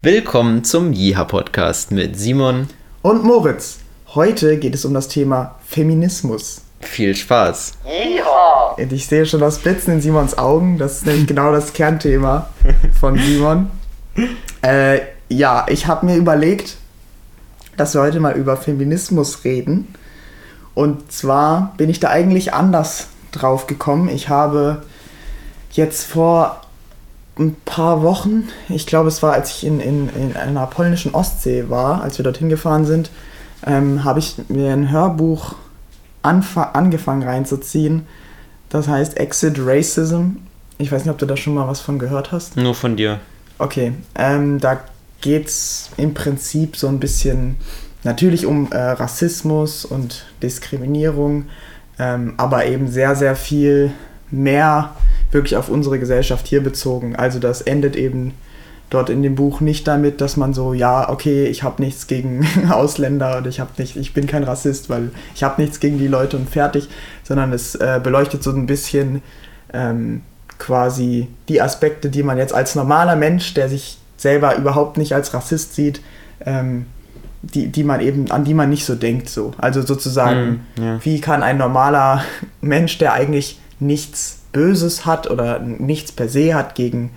Willkommen zum Jiha Podcast mit Simon und Moritz. Heute geht es um das Thema Feminismus. Viel Spaß. Jiha! Ich sehe schon das Blitzen in Simons Augen. Das ist nämlich genau das Kernthema von Simon. Äh, ja, ich habe mir überlegt, dass wir heute mal über Feminismus reden. Und zwar bin ich da eigentlich anders drauf gekommen. Ich habe jetzt vor ein paar Wochen, ich glaube es war, als ich in, in, in einer polnischen Ostsee war, als wir dorthin gefahren sind, ähm, habe ich mir ein Hörbuch angefangen reinzuziehen. Das heißt Exit Racism. Ich weiß nicht, ob du da schon mal was von gehört hast. Nur von dir. Okay, ähm, da geht es im Prinzip so ein bisschen natürlich um äh, Rassismus und Diskriminierung, ähm, aber eben sehr, sehr viel mehr wirklich auf unsere Gesellschaft hier bezogen. Also das endet eben dort in dem Buch nicht damit, dass man so, ja, okay, ich habe nichts gegen Ausländer und ich habe nicht, ich bin kein Rassist, weil ich habe nichts gegen die Leute und fertig, sondern es äh, beleuchtet so ein bisschen ähm, quasi die Aspekte, die man jetzt als normaler Mensch, der sich selber überhaupt nicht als Rassist sieht, ähm, die, die man eben, an die man nicht so denkt, so. Also sozusagen, mm, ja. wie kann ein normaler Mensch, der eigentlich nichts Böses hat oder nichts per se hat gegen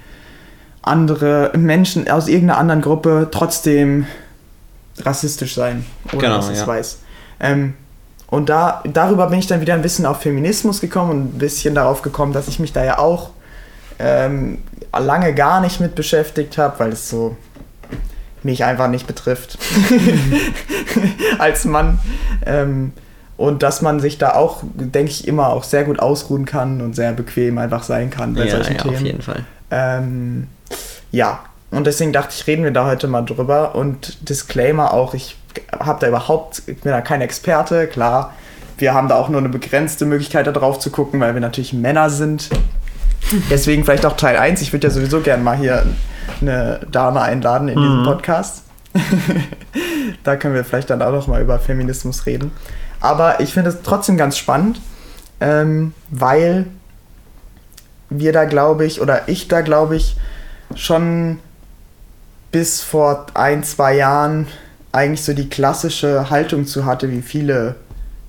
andere Menschen aus irgendeiner anderen Gruppe, trotzdem rassistisch sein, ohne genau, dass es ja. weiß. Ähm, und da, darüber bin ich dann wieder ein bisschen auf Feminismus gekommen und ein bisschen darauf gekommen, dass ich mich da ja auch ähm, lange gar nicht mit beschäftigt habe, weil es so mich einfach nicht betrifft als Mann. Ähm, und dass man sich da auch, denke ich, immer auch sehr gut ausruhen kann und sehr bequem einfach sein kann bei ja, solchen ja, Themen. auf jeden Fall. Ähm, ja, und deswegen dachte ich, reden wir da heute mal drüber. Und Disclaimer auch, ich habe da überhaupt, ich bin da kein Experte, klar. Wir haben da auch nur eine begrenzte Möglichkeit, da drauf zu gucken, weil wir natürlich Männer sind. Deswegen vielleicht auch Teil 1. Ich würde ja sowieso gerne mal hier eine Dame einladen in mhm. diesem Podcast. da können wir vielleicht dann auch noch mal über Feminismus reden. Aber ich finde es trotzdem ganz spannend, ähm, weil wir da, glaube ich, oder ich da, glaube ich, schon bis vor ein, zwei Jahren eigentlich so die klassische Haltung zu hatte, wie viele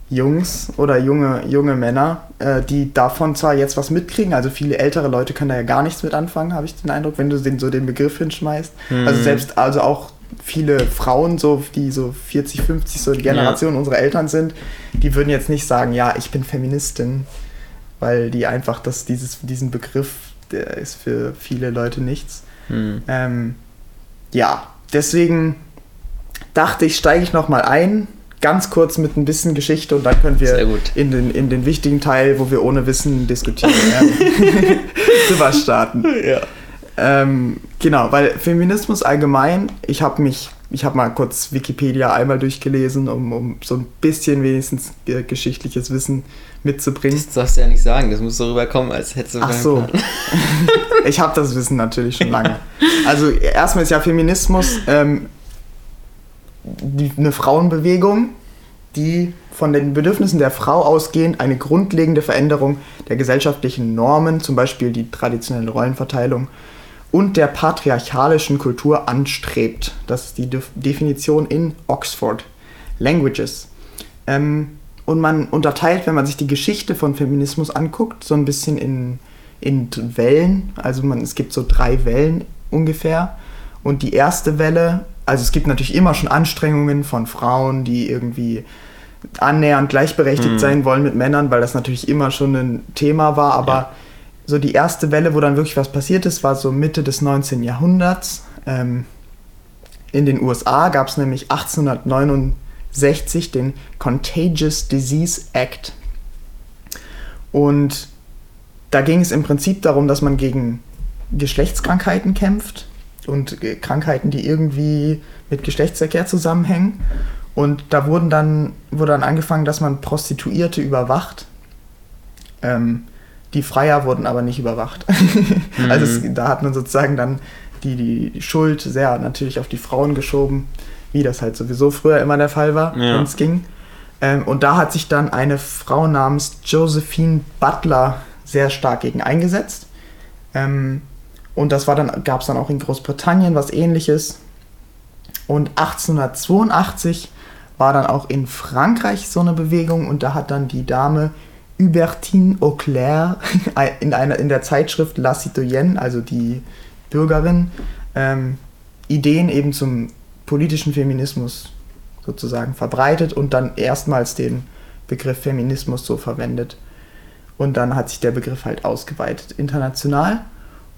Jungs oder junge, junge Männer, äh, die davon zwar jetzt was mitkriegen, also viele ältere Leute können da ja gar nichts mit anfangen, habe ich den Eindruck, wenn du den, so den Begriff hinschmeißt. Mhm. Also selbst, also auch viele Frauen, so, die so 40, 50, so die Generation ja. unserer Eltern sind, die würden jetzt nicht sagen, ja, ich bin Feministin, weil die einfach das, dieses, diesen Begriff, der ist für viele Leute nichts. Hm. Ähm, ja, deswegen dachte ich, steige ich nochmal ein, ganz kurz mit ein bisschen Geschichte und dann können wir in den, in den wichtigen Teil, wo wir ohne Wissen diskutieren, ähm, drüber starten. Ja. Ähm, genau, weil Feminismus allgemein, ich habe mich, ich habe mal kurz Wikipedia einmal durchgelesen, um, um so ein bisschen wenigstens äh, geschichtliches Wissen mitzubringen. Das darfst du ja nicht sagen, das muss so rüberkommen, als hättest du Ach so. ich habe das Wissen natürlich schon lange. Also erstmal ist ja Feminismus ähm, die, eine Frauenbewegung, die von den Bedürfnissen der Frau ausgehend eine grundlegende Veränderung der gesellschaftlichen Normen, zum Beispiel die traditionelle Rollenverteilung, und der patriarchalischen Kultur anstrebt. Das ist die De Definition in Oxford Languages. Ähm, und man unterteilt, wenn man sich die Geschichte von Feminismus anguckt, so ein bisschen in, in Wellen. Also man, es gibt so drei Wellen ungefähr. Und die erste Welle, also es gibt natürlich immer schon Anstrengungen von Frauen, die irgendwie annähernd gleichberechtigt mhm. sein wollen mit Männern, weil das natürlich immer schon ein Thema war, aber ja so die erste Welle, wo dann wirklich was passiert ist, war so Mitte des 19. Jahrhunderts. Ähm, in den USA gab es nämlich 1869 den Contagious Disease Act. Und da ging es im Prinzip darum, dass man gegen Geschlechtskrankheiten kämpft und Krankheiten, die irgendwie mit Geschlechtsverkehr zusammenhängen. Und da wurden dann, wurde dann angefangen, dass man Prostituierte überwacht. Ähm, die Freier wurden aber nicht überwacht. mhm. Also es, da hat man sozusagen dann die, die Schuld sehr natürlich auf die Frauen geschoben, wie das halt sowieso früher immer der Fall war, ja. wenn es ging. Ähm, und da hat sich dann eine Frau namens Josephine Butler sehr stark gegen eingesetzt. Ähm, und das war dann, gab es dann auch in Großbritannien was ähnliches. Und 1882 war dann auch in Frankreich so eine Bewegung und da hat dann die Dame Hubertine Auclair in, einer, in der Zeitschrift La Citoyenne, also die Bürgerin, ähm, Ideen eben zum politischen Feminismus sozusagen verbreitet und dann erstmals den Begriff Feminismus so verwendet. Und dann hat sich der Begriff halt ausgeweitet international.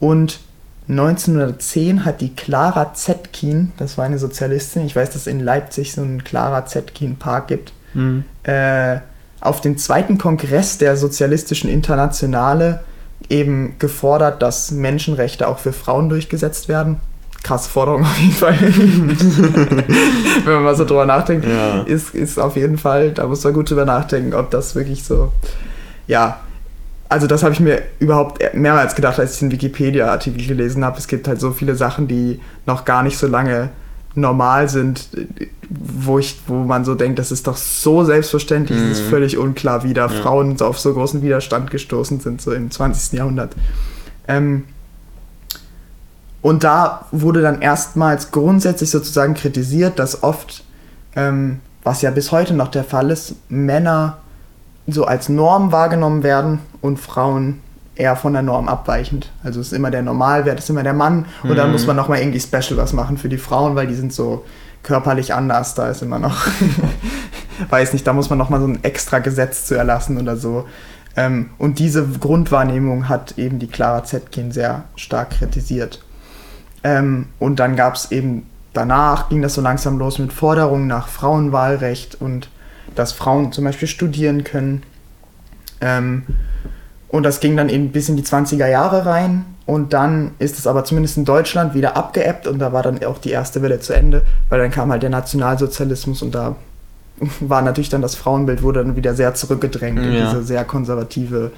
Und 1910 hat die Clara Zetkin, das war eine Sozialistin, ich weiß, dass es in Leipzig so einen Clara Zetkin Park gibt, mhm. äh, auf dem zweiten Kongress der Sozialistischen Internationale eben gefordert, dass Menschenrechte auch für Frauen durchgesetzt werden. Krasse Forderung auf jeden Fall. Wenn man mal so drüber nachdenkt, ja. ist, ist auf jeden Fall, da muss man gut drüber nachdenken, ob das wirklich so, ja, also das habe ich mir überhaupt mehrmals gedacht, als ich den Wikipedia-Artikel gelesen habe. Es gibt halt so viele Sachen, die noch gar nicht so lange normal sind, wo, ich, wo man so denkt, das ist doch so selbstverständlich, mhm. es ist mhm. völlig unklar, wie da ja. Frauen auf so großen Widerstand gestoßen sind, so im 20. Jahrhundert. Ähm, und da wurde dann erstmals grundsätzlich sozusagen kritisiert, dass oft, ähm, was ja bis heute noch der Fall ist, Männer so als Norm wahrgenommen werden und Frauen eher von der Norm abweichend. Also es ist immer der Normalwert, ist immer der Mann und mhm. dann muss man nochmal irgendwie special was machen für die Frauen, weil die sind so körperlich anders, da ist immer noch, weiß nicht, da muss man nochmal so ein extra Gesetz zu erlassen oder so. Ähm, und diese Grundwahrnehmung hat eben die Clara Zetkin sehr stark kritisiert. Ähm, und dann gab es eben danach, ging das so langsam los mit Forderungen nach Frauenwahlrecht und dass Frauen zum Beispiel studieren können. Ähm, und das ging dann eben bis in die 20er Jahre rein. Und dann ist es aber zumindest in Deutschland wieder abgeebbt und da war dann auch die erste Welle zu Ende, weil dann kam halt der Nationalsozialismus und da war natürlich dann das Frauenbild, wurde dann wieder sehr zurückgedrängt ja. in diese sehr konservative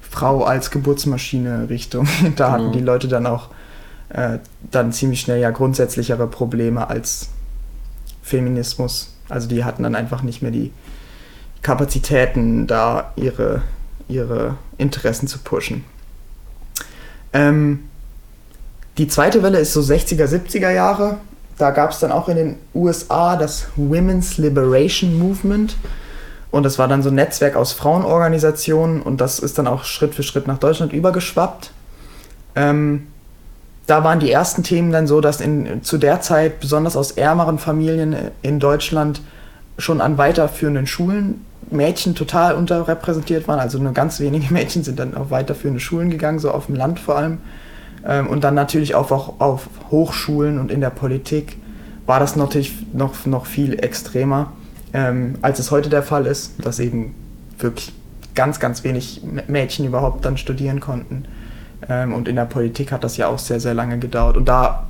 Frau als Geburtsmaschine Richtung. Da hatten mhm. die Leute dann auch äh, dann ziemlich schnell ja grundsätzlichere Probleme als Feminismus. Also die hatten dann einfach nicht mehr die Kapazitäten, da ihre, ihre Interessen zu pushen. Ähm, die zweite Welle ist so 60er, 70er Jahre. Da gab es dann auch in den USA das Women's Liberation Movement. Und das war dann so ein Netzwerk aus Frauenorganisationen und das ist dann auch Schritt für Schritt nach Deutschland übergeschwappt. Ähm, da waren die ersten Themen dann so, dass in, zu der Zeit besonders aus ärmeren Familien in Deutschland schon an weiterführenden Schulen Mädchen total unterrepräsentiert waren. Also nur ganz wenige Mädchen sind dann auf weiterführende Schulen gegangen, so auf dem Land vor allem. Ähm, und dann natürlich auch, auch auf Hochschulen und in der Politik war das natürlich noch, noch viel extremer, ähm, als es heute der Fall ist, dass eben wirklich ganz, ganz wenig Mädchen überhaupt dann studieren konnten. Ähm, und in der Politik hat das ja auch sehr, sehr lange gedauert. Und da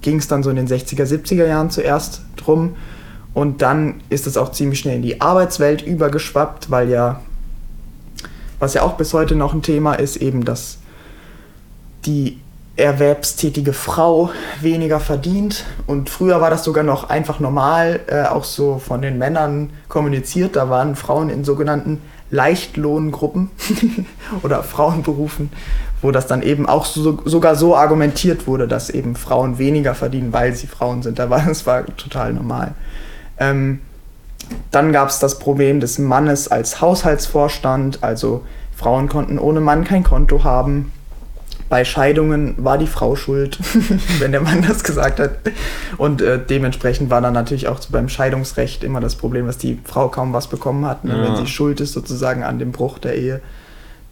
ging es dann so in den 60er, 70er Jahren zuerst drum. Und dann ist es auch ziemlich schnell in die Arbeitswelt übergeschwappt, weil ja, was ja auch bis heute noch ein Thema ist, eben, dass die erwerbstätige Frau weniger verdient. Und früher war das sogar noch einfach normal, äh, auch so von den Männern kommuniziert. Da waren Frauen in sogenannten Leichtlohngruppen oder Frauenberufen, wo das dann eben auch so, sogar so argumentiert wurde, dass eben Frauen weniger verdienen, weil sie Frauen sind. Da war das war total normal. Ähm, dann gab es das Problem des Mannes als Haushaltsvorstand, also Frauen konnten ohne Mann kein Konto haben. Bei Scheidungen war die Frau schuld, wenn der Mann das gesagt hat. Und äh, dementsprechend war dann natürlich auch beim Scheidungsrecht immer das Problem, dass die Frau kaum was bekommen hat. Ne? Ja. Wenn sie schuld ist sozusagen an dem Bruch der Ehe,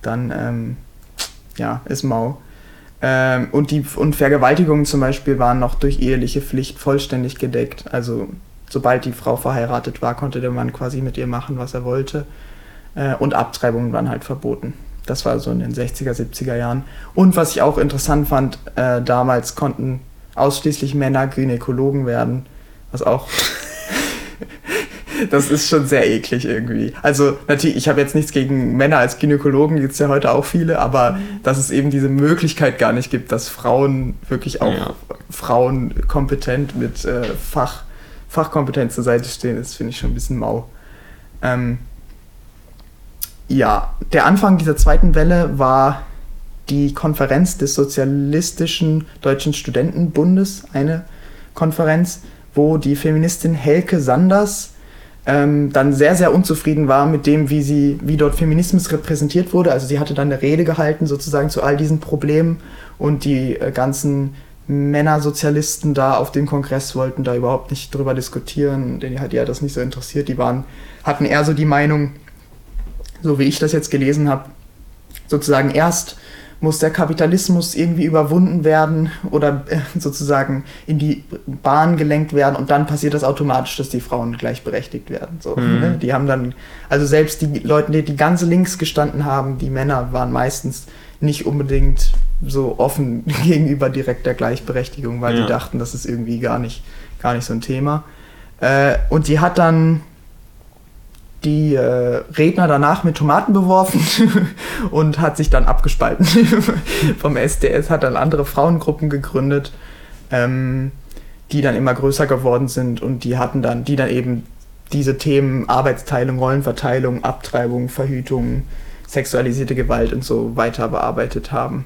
dann ähm, ja, ist mau. Ähm, und, die, und Vergewaltigungen zum Beispiel waren noch durch eheliche Pflicht vollständig gedeckt. Also sobald die Frau verheiratet war, konnte der Mann quasi mit ihr machen, was er wollte. Äh, und Abtreibungen waren halt verboten. Das war so in den 60er, 70er Jahren. Und was ich auch interessant fand, äh, damals konnten ausschließlich Männer Gynäkologen werden, was auch das ist schon sehr eklig irgendwie. Also natürlich, ich habe jetzt nichts gegen Männer als Gynäkologen, gibt es ja heute auch viele, aber mhm. dass es eben diese Möglichkeit gar nicht gibt, dass Frauen wirklich auch ja. Frauen kompetent mit äh, Fach, Fachkompetenz zur Seite stehen, ist, finde ich schon ein bisschen mau. Ähm, ja, der Anfang dieser zweiten Welle war die Konferenz des Sozialistischen Deutschen Studentenbundes, eine Konferenz, wo die Feministin Helke Sanders ähm, dann sehr, sehr unzufrieden war mit dem, wie sie, wie dort Feminismus repräsentiert wurde. Also sie hatte dann eine Rede gehalten sozusagen zu all diesen Problemen und die äh, ganzen Männersozialisten da auf dem Kongress wollten da überhaupt nicht drüber diskutieren, denn die hat ja das nicht so interessiert. Die waren, hatten eher so die Meinung, so wie ich das jetzt gelesen habe, sozusagen erst muss der Kapitalismus irgendwie überwunden werden oder äh, sozusagen in die Bahn gelenkt werden und dann passiert das automatisch, dass die Frauen gleichberechtigt werden. So, mhm. ne? Die haben dann, also selbst die Leute, die, die ganz links gestanden haben, die Männer waren meistens nicht unbedingt so offen gegenüber direkter Gleichberechtigung, weil ja. die dachten, das ist irgendwie gar nicht, gar nicht so ein Thema. Äh, und die hat dann die äh, Redner danach mit Tomaten beworfen und hat sich dann abgespalten vom SDS, hat dann andere Frauengruppen gegründet, ähm, die dann immer größer geworden sind und die hatten dann, die dann eben diese Themen Arbeitsteilung, Rollenverteilung, Abtreibung, Verhütung, sexualisierte Gewalt und so weiter bearbeitet haben.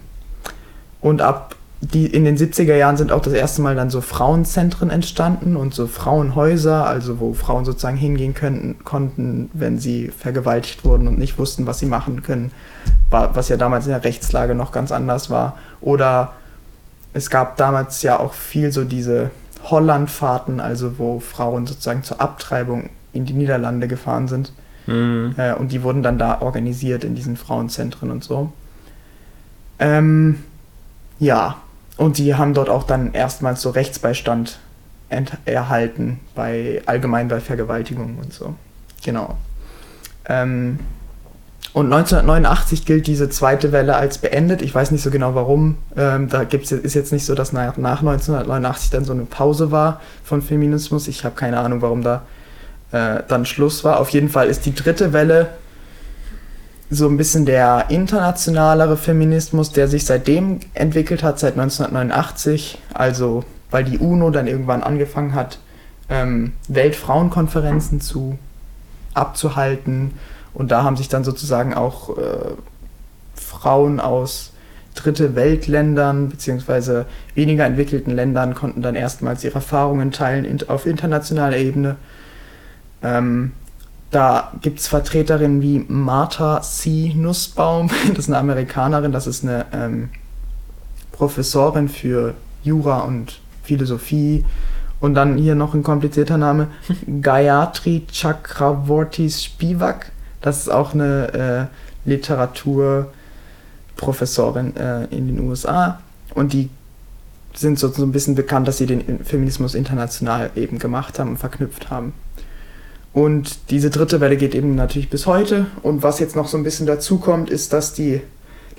Und ab die in den 70er Jahren sind auch das erste Mal dann so Frauenzentren entstanden und so Frauenhäuser, also wo Frauen sozusagen hingehen könnten, konnten, wenn sie vergewaltigt wurden und nicht wussten, was sie machen können, was ja damals in der Rechtslage noch ganz anders war. Oder es gab damals ja auch viel so diese Hollandfahrten, also wo Frauen sozusagen zur Abtreibung in die Niederlande gefahren sind. Mhm. Äh, und die wurden dann da organisiert in diesen Frauenzentren und so. Ähm, ja, und die haben dort auch dann erstmals so Rechtsbeistand erhalten bei allgemein bei Vergewaltigungen und so. Genau. Ähm, und 1989 gilt diese zweite Welle als beendet. Ich weiß nicht so genau warum. Ähm, da gibt's, ist jetzt nicht so, dass nach, nach 1989 dann so eine Pause war von Feminismus. Ich habe keine Ahnung, warum da äh, dann Schluss war. Auf jeden Fall ist die dritte Welle so ein bisschen der internationalere Feminismus, der sich seitdem entwickelt hat, seit 1989, also weil die UNO dann irgendwann angefangen hat, ähm, Weltfrauenkonferenzen zu abzuhalten und da haben sich dann sozusagen auch äh, Frauen aus dritte Weltländern beziehungsweise weniger entwickelten Ländern konnten dann erstmals ihre Erfahrungen teilen in, auf internationaler Ebene. Ähm, da gibt es Vertreterinnen wie Martha C. Nussbaum, das ist eine Amerikanerin, das ist eine ähm, Professorin für Jura und Philosophie. Und dann hier noch ein komplizierter Name, Gayatri Chakravorty Spivak. Das ist auch eine äh, Literaturprofessorin äh, in den USA. Und die sind so, so ein bisschen bekannt, dass sie den Feminismus international eben gemacht haben und verknüpft haben. Und diese dritte Welle geht eben natürlich bis heute. Und was jetzt noch so ein bisschen dazu kommt, ist, dass die,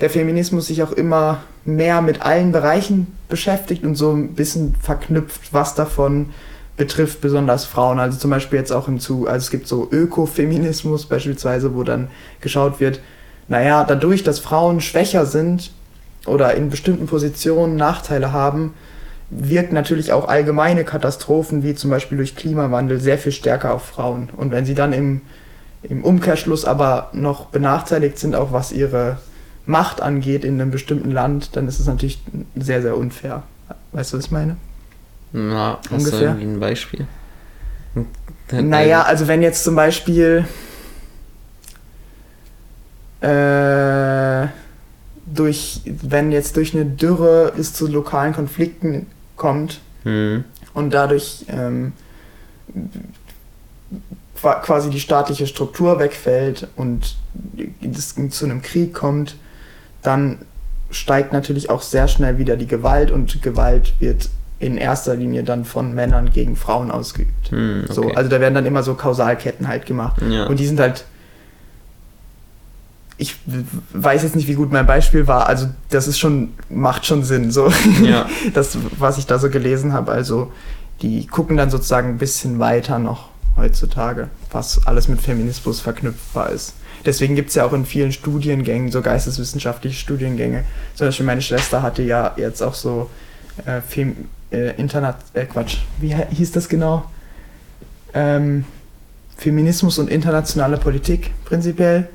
der Feminismus sich auch immer mehr mit allen Bereichen beschäftigt und so ein bisschen verknüpft, was davon betrifft besonders Frauen. Also zum Beispiel jetzt auch im Zu, also es gibt so Ökofeminismus beispielsweise, wo dann geschaut wird, naja, dadurch, dass Frauen schwächer sind oder in bestimmten Positionen Nachteile haben, wirkt natürlich auch allgemeine Katastrophen, wie zum Beispiel durch Klimawandel, sehr viel stärker auf Frauen. Und wenn sie dann im, im Umkehrschluss aber noch benachteiligt sind, auch was ihre Macht angeht in einem bestimmten Land, dann ist es natürlich sehr, sehr unfair. Weißt du, was ich meine? Na, hast Ungefähr. du irgendwie ein Beispiel? Naja, also wenn jetzt zum Beispiel äh, durch, wenn jetzt durch eine Dürre es zu lokalen Konflikten kommt mhm. und dadurch ähm, quasi die staatliche Struktur wegfällt und es zu einem Krieg kommt, dann steigt natürlich auch sehr schnell wieder die Gewalt und Gewalt wird in erster Linie dann von Männern gegen Frauen ausgeübt. Hm, okay. So, also da werden dann immer so Kausalketten halt gemacht. Ja. Und die sind halt ich weiß jetzt nicht, wie gut mein Beispiel war. Also das ist schon, macht schon Sinn, so ja. das, was ich da so gelesen habe. Also die gucken dann sozusagen ein bisschen weiter noch heutzutage, was alles mit Feminismus verknüpfbar ist. Deswegen gibt es ja auch in vielen Studiengängen, so geisteswissenschaftliche Studiengänge. Zum Beispiel meine Schwester hatte ja jetzt auch so äh, Fem äh, Internet, äh, Quatsch, wie hieß das genau? Ähm, Feminismus und internationale Politik prinzipiell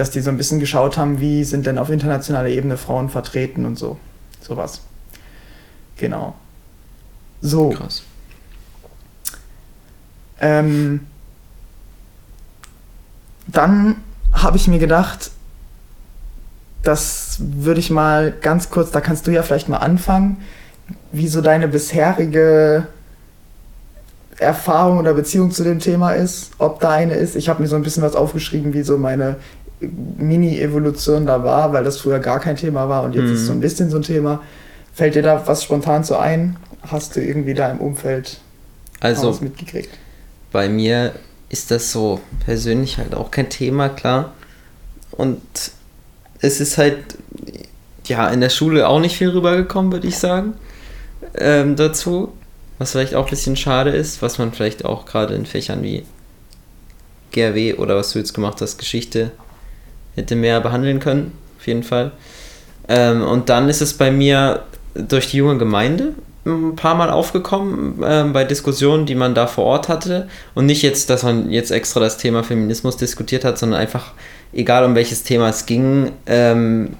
dass die so ein bisschen geschaut haben, wie sind denn auf internationaler Ebene Frauen vertreten und so. Sowas. Genau. So. Krass. Ähm, dann habe ich mir gedacht, das würde ich mal ganz kurz, da kannst du ja vielleicht mal anfangen, wie so deine bisherige Erfahrung oder Beziehung zu dem Thema ist, ob da eine ist. Ich habe mir so ein bisschen was aufgeschrieben, wie so meine Mini-Evolution da war, weil das früher gar kein Thema war und jetzt mhm. ist so ein bisschen so ein Thema. Fällt dir da was spontan so ein? Hast du irgendwie da im Umfeld also, was mitgekriegt? Bei mir ist das so persönlich halt auch kein Thema, klar. Und es ist halt ja in der Schule auch nicht viel rübergekommen, würde ich sagen, ähm, dazu. Was vielleicht auch ein bisschen schade ist, was man vielleicht auch gerade in Fächern wie GRW oder was du jetzt gemacht hast, Geschichte, hätte mehr behandeln können, auf jeden Fall. Ähm, und dann ist es bei mir durch die junge Gemeinde ein paar Mal aufgekommen äh, bei Diskussionen, die man da vor Ort hatte. Und nicht jetzt, dass man jetzt extra das Thema Feminismus diskutiert hat, sondern einfach, egal um welches Thema es ging, ähm,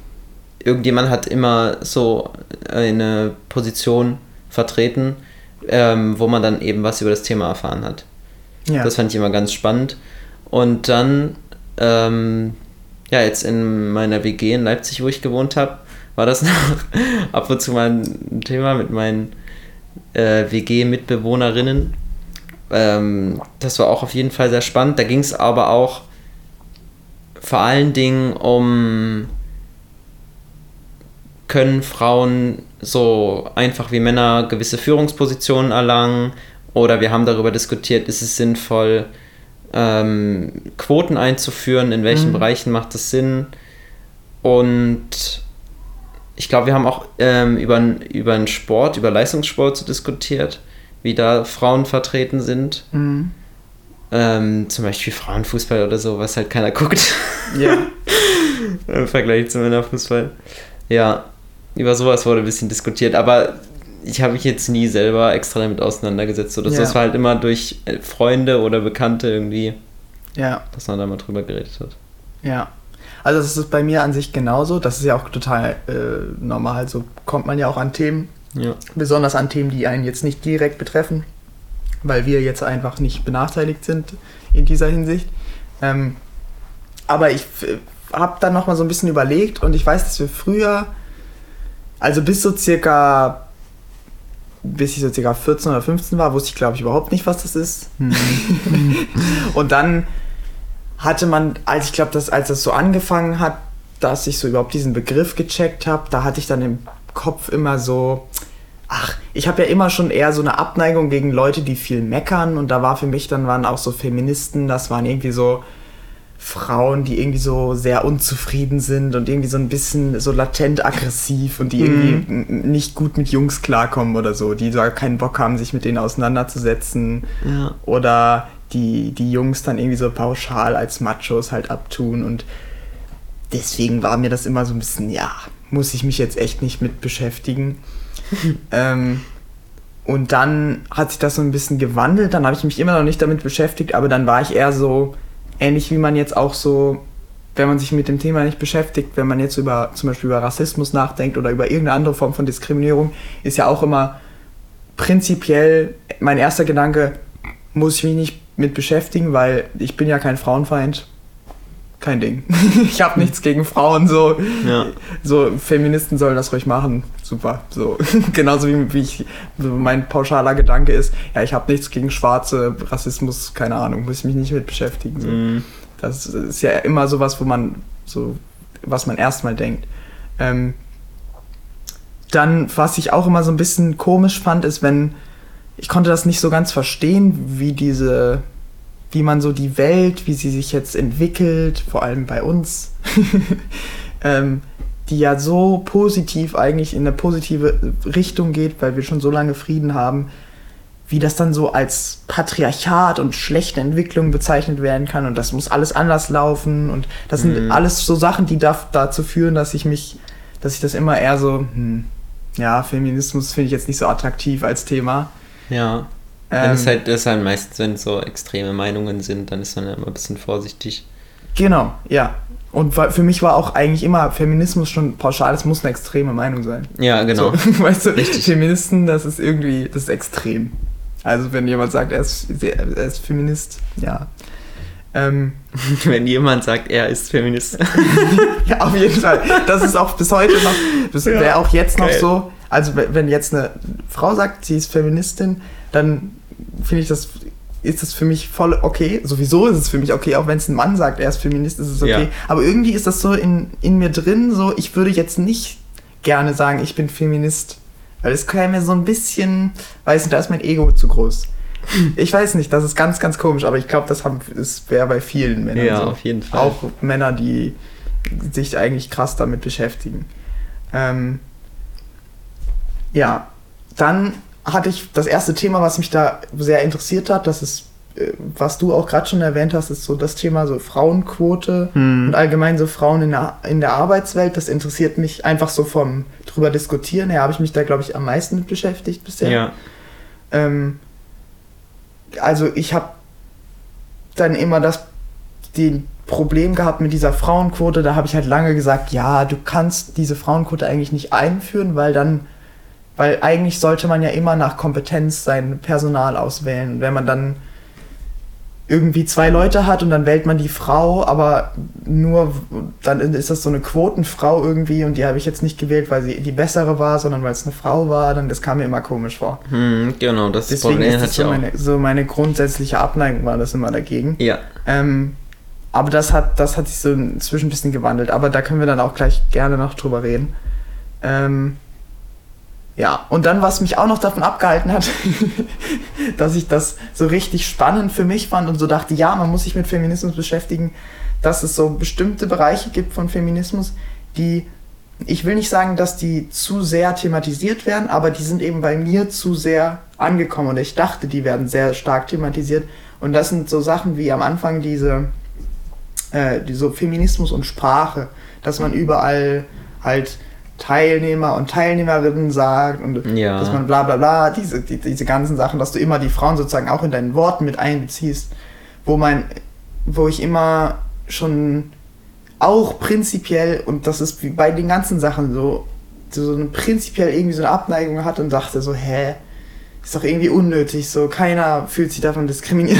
irgendjemand hat immer so eine Position vertreten, ähm, wo man dann eben was über das Thema erfahren hat. Ja. Das fand ich immer ganz spannend. Und dann, ähm, ja, jetzt in meiner WG in Leipzig, wo ich gewohnt habe, war das noch ab und zu mal ein Thema mit meinen äh, WG-Mitbewohnerinnen. Ähm, das war auch auf jeden Fall sehr spannend. Da ging es aber auch vor allen Dingen um können Frauen so einfach wie Männer gewisse Führungspositionen erlangen? Oder wir haben darüber diskutiert, ist es sinnvoll, ähm, Quoten einzuführen? In welchen mhm. Bereichen macht das Sinn? Und ich glaube, wir haben auch ähm, über, über einen Sport, über Leistungssport so diskutiert, wie da Frauen vertreten sind. Mhm. Ähm, zum Beispiel Frauenfußball oder so, was halt keiner guckt. Ja. Im Vergleich zu Männerfußball. Ja, über sowas wurde ein bisschen diskutiert, aber ich habe mich jetzt nie selber extra damit auseinandergesetzt oder ja. so. Es war halt immer durch äh, Freunde oder Bekannte irgendwie, ja. dass man da mal drüber geredet hat. Ja. Also das ist bei mir an sich genauso. Das ist ja auch total äh, normal. So kommt man ja auch an Themen. Ja. Besonders an Themen, die einen jetzt nicht direkt betreffen, weil wir jetzt einfach nicht benachteiligt sind in dieser Hinsicht. Ähm, aber ich äh, habe dann noch mal so ein bisschen überlegt und ich weiß, dass wir früher also bis so circa, bis ich so circa 14 oder 15 war, wusste ich glaube ich überhaupt nicht, was das ist. Mhm. und dann hatte man, als ich glaube, als das so angefangen hat, dass ich so überhaupt diesen Begriff gecheckt habe, da hatte ich dann im Kopf immer so, ach, ich habe ja immer schon eher so eine Abneigung gegen Leute, die viel meckern und da war für mich dann waren auch so Feministen, das waren irgendwie so Frauen, die irgendwie so sehr unzufrieden sind und irgendwie so ein bisschen so latent aggressiv und die irgendwie mhm. nicht gut mit Jungs klarkommen oder so, die so keinen Bock haben, sich mit denen auseinanderzusetzen. Ja. Oder die, die Jungs dann irgendwie so pauschal als Machos halt abtun und deswegen war mir das immer so ein bisschen, ja, muss ich mich jetzt echt nicht mit beschäftigen. ähm, und dann hat sich das so ein bisschen gewandelt, dann habe ich mich immer noch nicht damit beschäftigt, aber dann war ich eher so, ähnlich wie man jetzt auch so, wenn man sich mit dem Thema nicht beschäftigt, wenn man jetzt über zum Beispiel über Rassismus nachdenkt oder über irgendeine andere Form von Diskriminierung, ist ja auch immer prinzipiell mein erster Gedanke, muss ich mich nicht mit beschäftigen, weil ich bin ja kein Frauenfeind. Kein Ding. ich habe nichts gegen Frauen, so. Ja. So, Feministen sollen das ruhig machen. Super. So. Genauso wie, wie ich, mein pauschaler Gedanke ist, ja, ich habe nichts gegen Schwarze, Rassismus, keine Ahnung, muss ich mich nicht mit beschäftigen. So. Mm. Das ist ja immer sowas, wo man so, was man erstmal denkt. Ähm, dann, was ich auch immer so ein bisschen komisch fand, ist, wenn ich konnte das nicht so ganz verstehen, wie diese wie man so die Welt, wie sie sich jetzt entwickelt, vor allem bei uns, ähm, die ja so positiv eigentlich in eine positive Richtung geht, weil wir schon so lange Frieden haben, wie das dann so als Patriarchat und schlechte Entwicklung bezeichnet werden kann und das muss alles anders laufen und das sind mhm. alles so Sachen, die da, dazu führen, dass ich mich, dass ich das immer eher so, hm, ja, Feminismus finde ich jetzt nicht so attraktiv als Thema. Ja. Ähm, es halt, das halt meistens, wenn so extreme Meinungen sind, dann ist man ja immer ein bisschen vorsichtig. Genau, ja. Und für mich war auch eigentlich immer Feminismus schon pauschal, es muss eine extreme Meinung sein. Ja, genau. So, weißt du, Richtig. Feministen, das ist irgendwie, das ist extrem. Also wenn jemand sagt, er ist, er ist Feminist, ja. Ähm, wenn jemand sagt, er ist Feminist. ja, auf jeden Fall. Das ist auch bis heute noch, ja. wäre auch jetzt noch Geil. so. Also wenn jetzt eine Frau sagt, sie ist Feministin, dann finde ich das, ist das für mich voll okay. Sowieso ist es für mich okay, auch wenn es ein Mann sagt, er ist Feminist, ist es okay. Ja. Aber irgendwie ist das so in, in mir drin, so ich würde jetzt nicht gerne sagen, ich bin Feminist. Weil es käme mir so ein bisschen, weiß nicht, da ist mein Ego zu groß. Ich weiß nicht, das ist ganz, ganz komisch, aber ich glaube, das, das wäre bei vielen Männern ja, so. auf jeden Fall. Auch Männer, die sich eigentlich krass damit beschäftigen. Ähm, ja, dann hatte ich das erste Thema, was mich da sehr interessiert hat, das ist äh, was du auch gerade schon erwähnt hast, ist so das Thema so Frauenquote hm. und allgemein so Frauen in der, in der Arbeitswelt. Das interessiert mich einfach so vom drüber diskutieren her, habe ich mich da, glaube ich, am meisten mit beschäftigt bisher. Ja. Ähm, also ich habe dann immer das den Problem gehabt mit dieser Frauenquote. Da habe ich halt lange gesagt, ja, du kannst diese Frauenquote eigentlich nicht einführen, weil dann weil eigentlich sollte man ja immer nach Kompetenz sein Personal auswählen. wenn man dann irgendwie zwei Leute hat und dann wählt man die Frau, aber nur, dann ist das so eine Quotenfrau irgendwie und die habe ich jetzt nicht gewählt, weil sie die bessere war, sondern weil es eine Frau war, dann das kam mir immer komisch vor. Hm, genau, das Deswegen Problem ist das so meine, so meine grundsätzliche Abneigung war das immer dagegen. Ja. Ähm, aber das hat, das hat sich so inzwischen ein bisschen gewandelt, aber da können wir dann auch gleich gerne noch drüber reden. Ähm, ja, und dann, was mich auch noch davon abgehalten hat, dass ich das so richtig spannend für mich fand und so dachte, ja, man muss sich mit Feminismus beschäftigen, dass es so bestimmte Bereiche gibt von Feminismus, die, ich will nicht sagen, dass die zu sehr thematisiert werden, aber die sind eben bei mir zu sehr angekommen und ich dachte, die werden sehr stark thematisiert. Und das sind so Sachen wie am Anfang diese, äh, die so Feminismus und Sprache, dass man überall halt Teilnehmer und Teilnehmerinnen sagt und ja. dass man bla bla bla, diese, die, diese ganzen Sachen, dass du immer die Frauen sozusagen auch in deinen Worten mit einbeziehst, wo mein, wo ich immer schon auch prinzipiell, und das ist wie bei den ganzen Sachen so, so eine prinzipiell irgendwie so eine Abneigung hat und dachte so, hä, ist doch irgendwie unnötig, so keiner fühlt sich davon diskriminiert.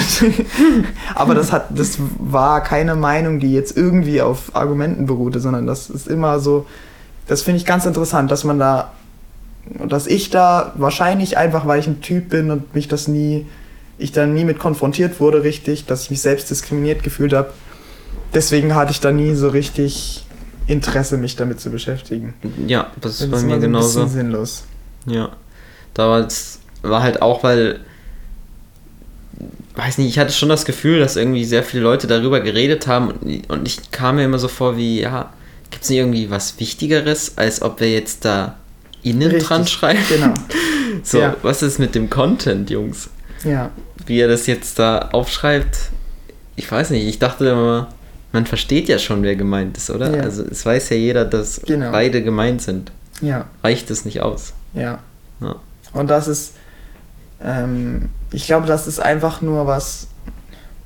Aber das hat, das war keine Meinung, die jetzt irgendwie auf Argumenten beruhte, sondern das ist immer so, das finde ich ganz interessant, dass man da, dass ich da wahrscheinlich einfach, weil ich ein Typ bin und mich das nie, ich da nie mit konfrontiert wurde, richtig, dass ich mich selbst diskriminiert gefühlt habe. Deswegen hatte ich da nie so richtig Interesse, mich damit zu beschäftigen. Ja, das ist bei mir so genauso. Ein bisschen sinnlos. Ja. Da war halt auch, weil weiß nicht, ich hatte schon das Gefühl, dass irgendwie sehr viele Leute darüber geredet haben und ich kam mir immer so vor wie, ja, Gibt es nicht irgendwie was Wichtigeres, als ob wir jetzt da innen Richtig, dran schreiben? Genau. so, ja. was ist mit dem Content, Jungs? Ja. Wie er das jetzt da aufschreibt, ich weiß nicht, ich dachte immer, man versteht ja schon, wer gemeint ist, oder? Ja. Also es weiß ja jeder, dass genau. beide gemeint sind. Ja. Reicht es nicht aus. Ja. ja. Und das ist, ähm, ich glaube, das ist einfach nur was,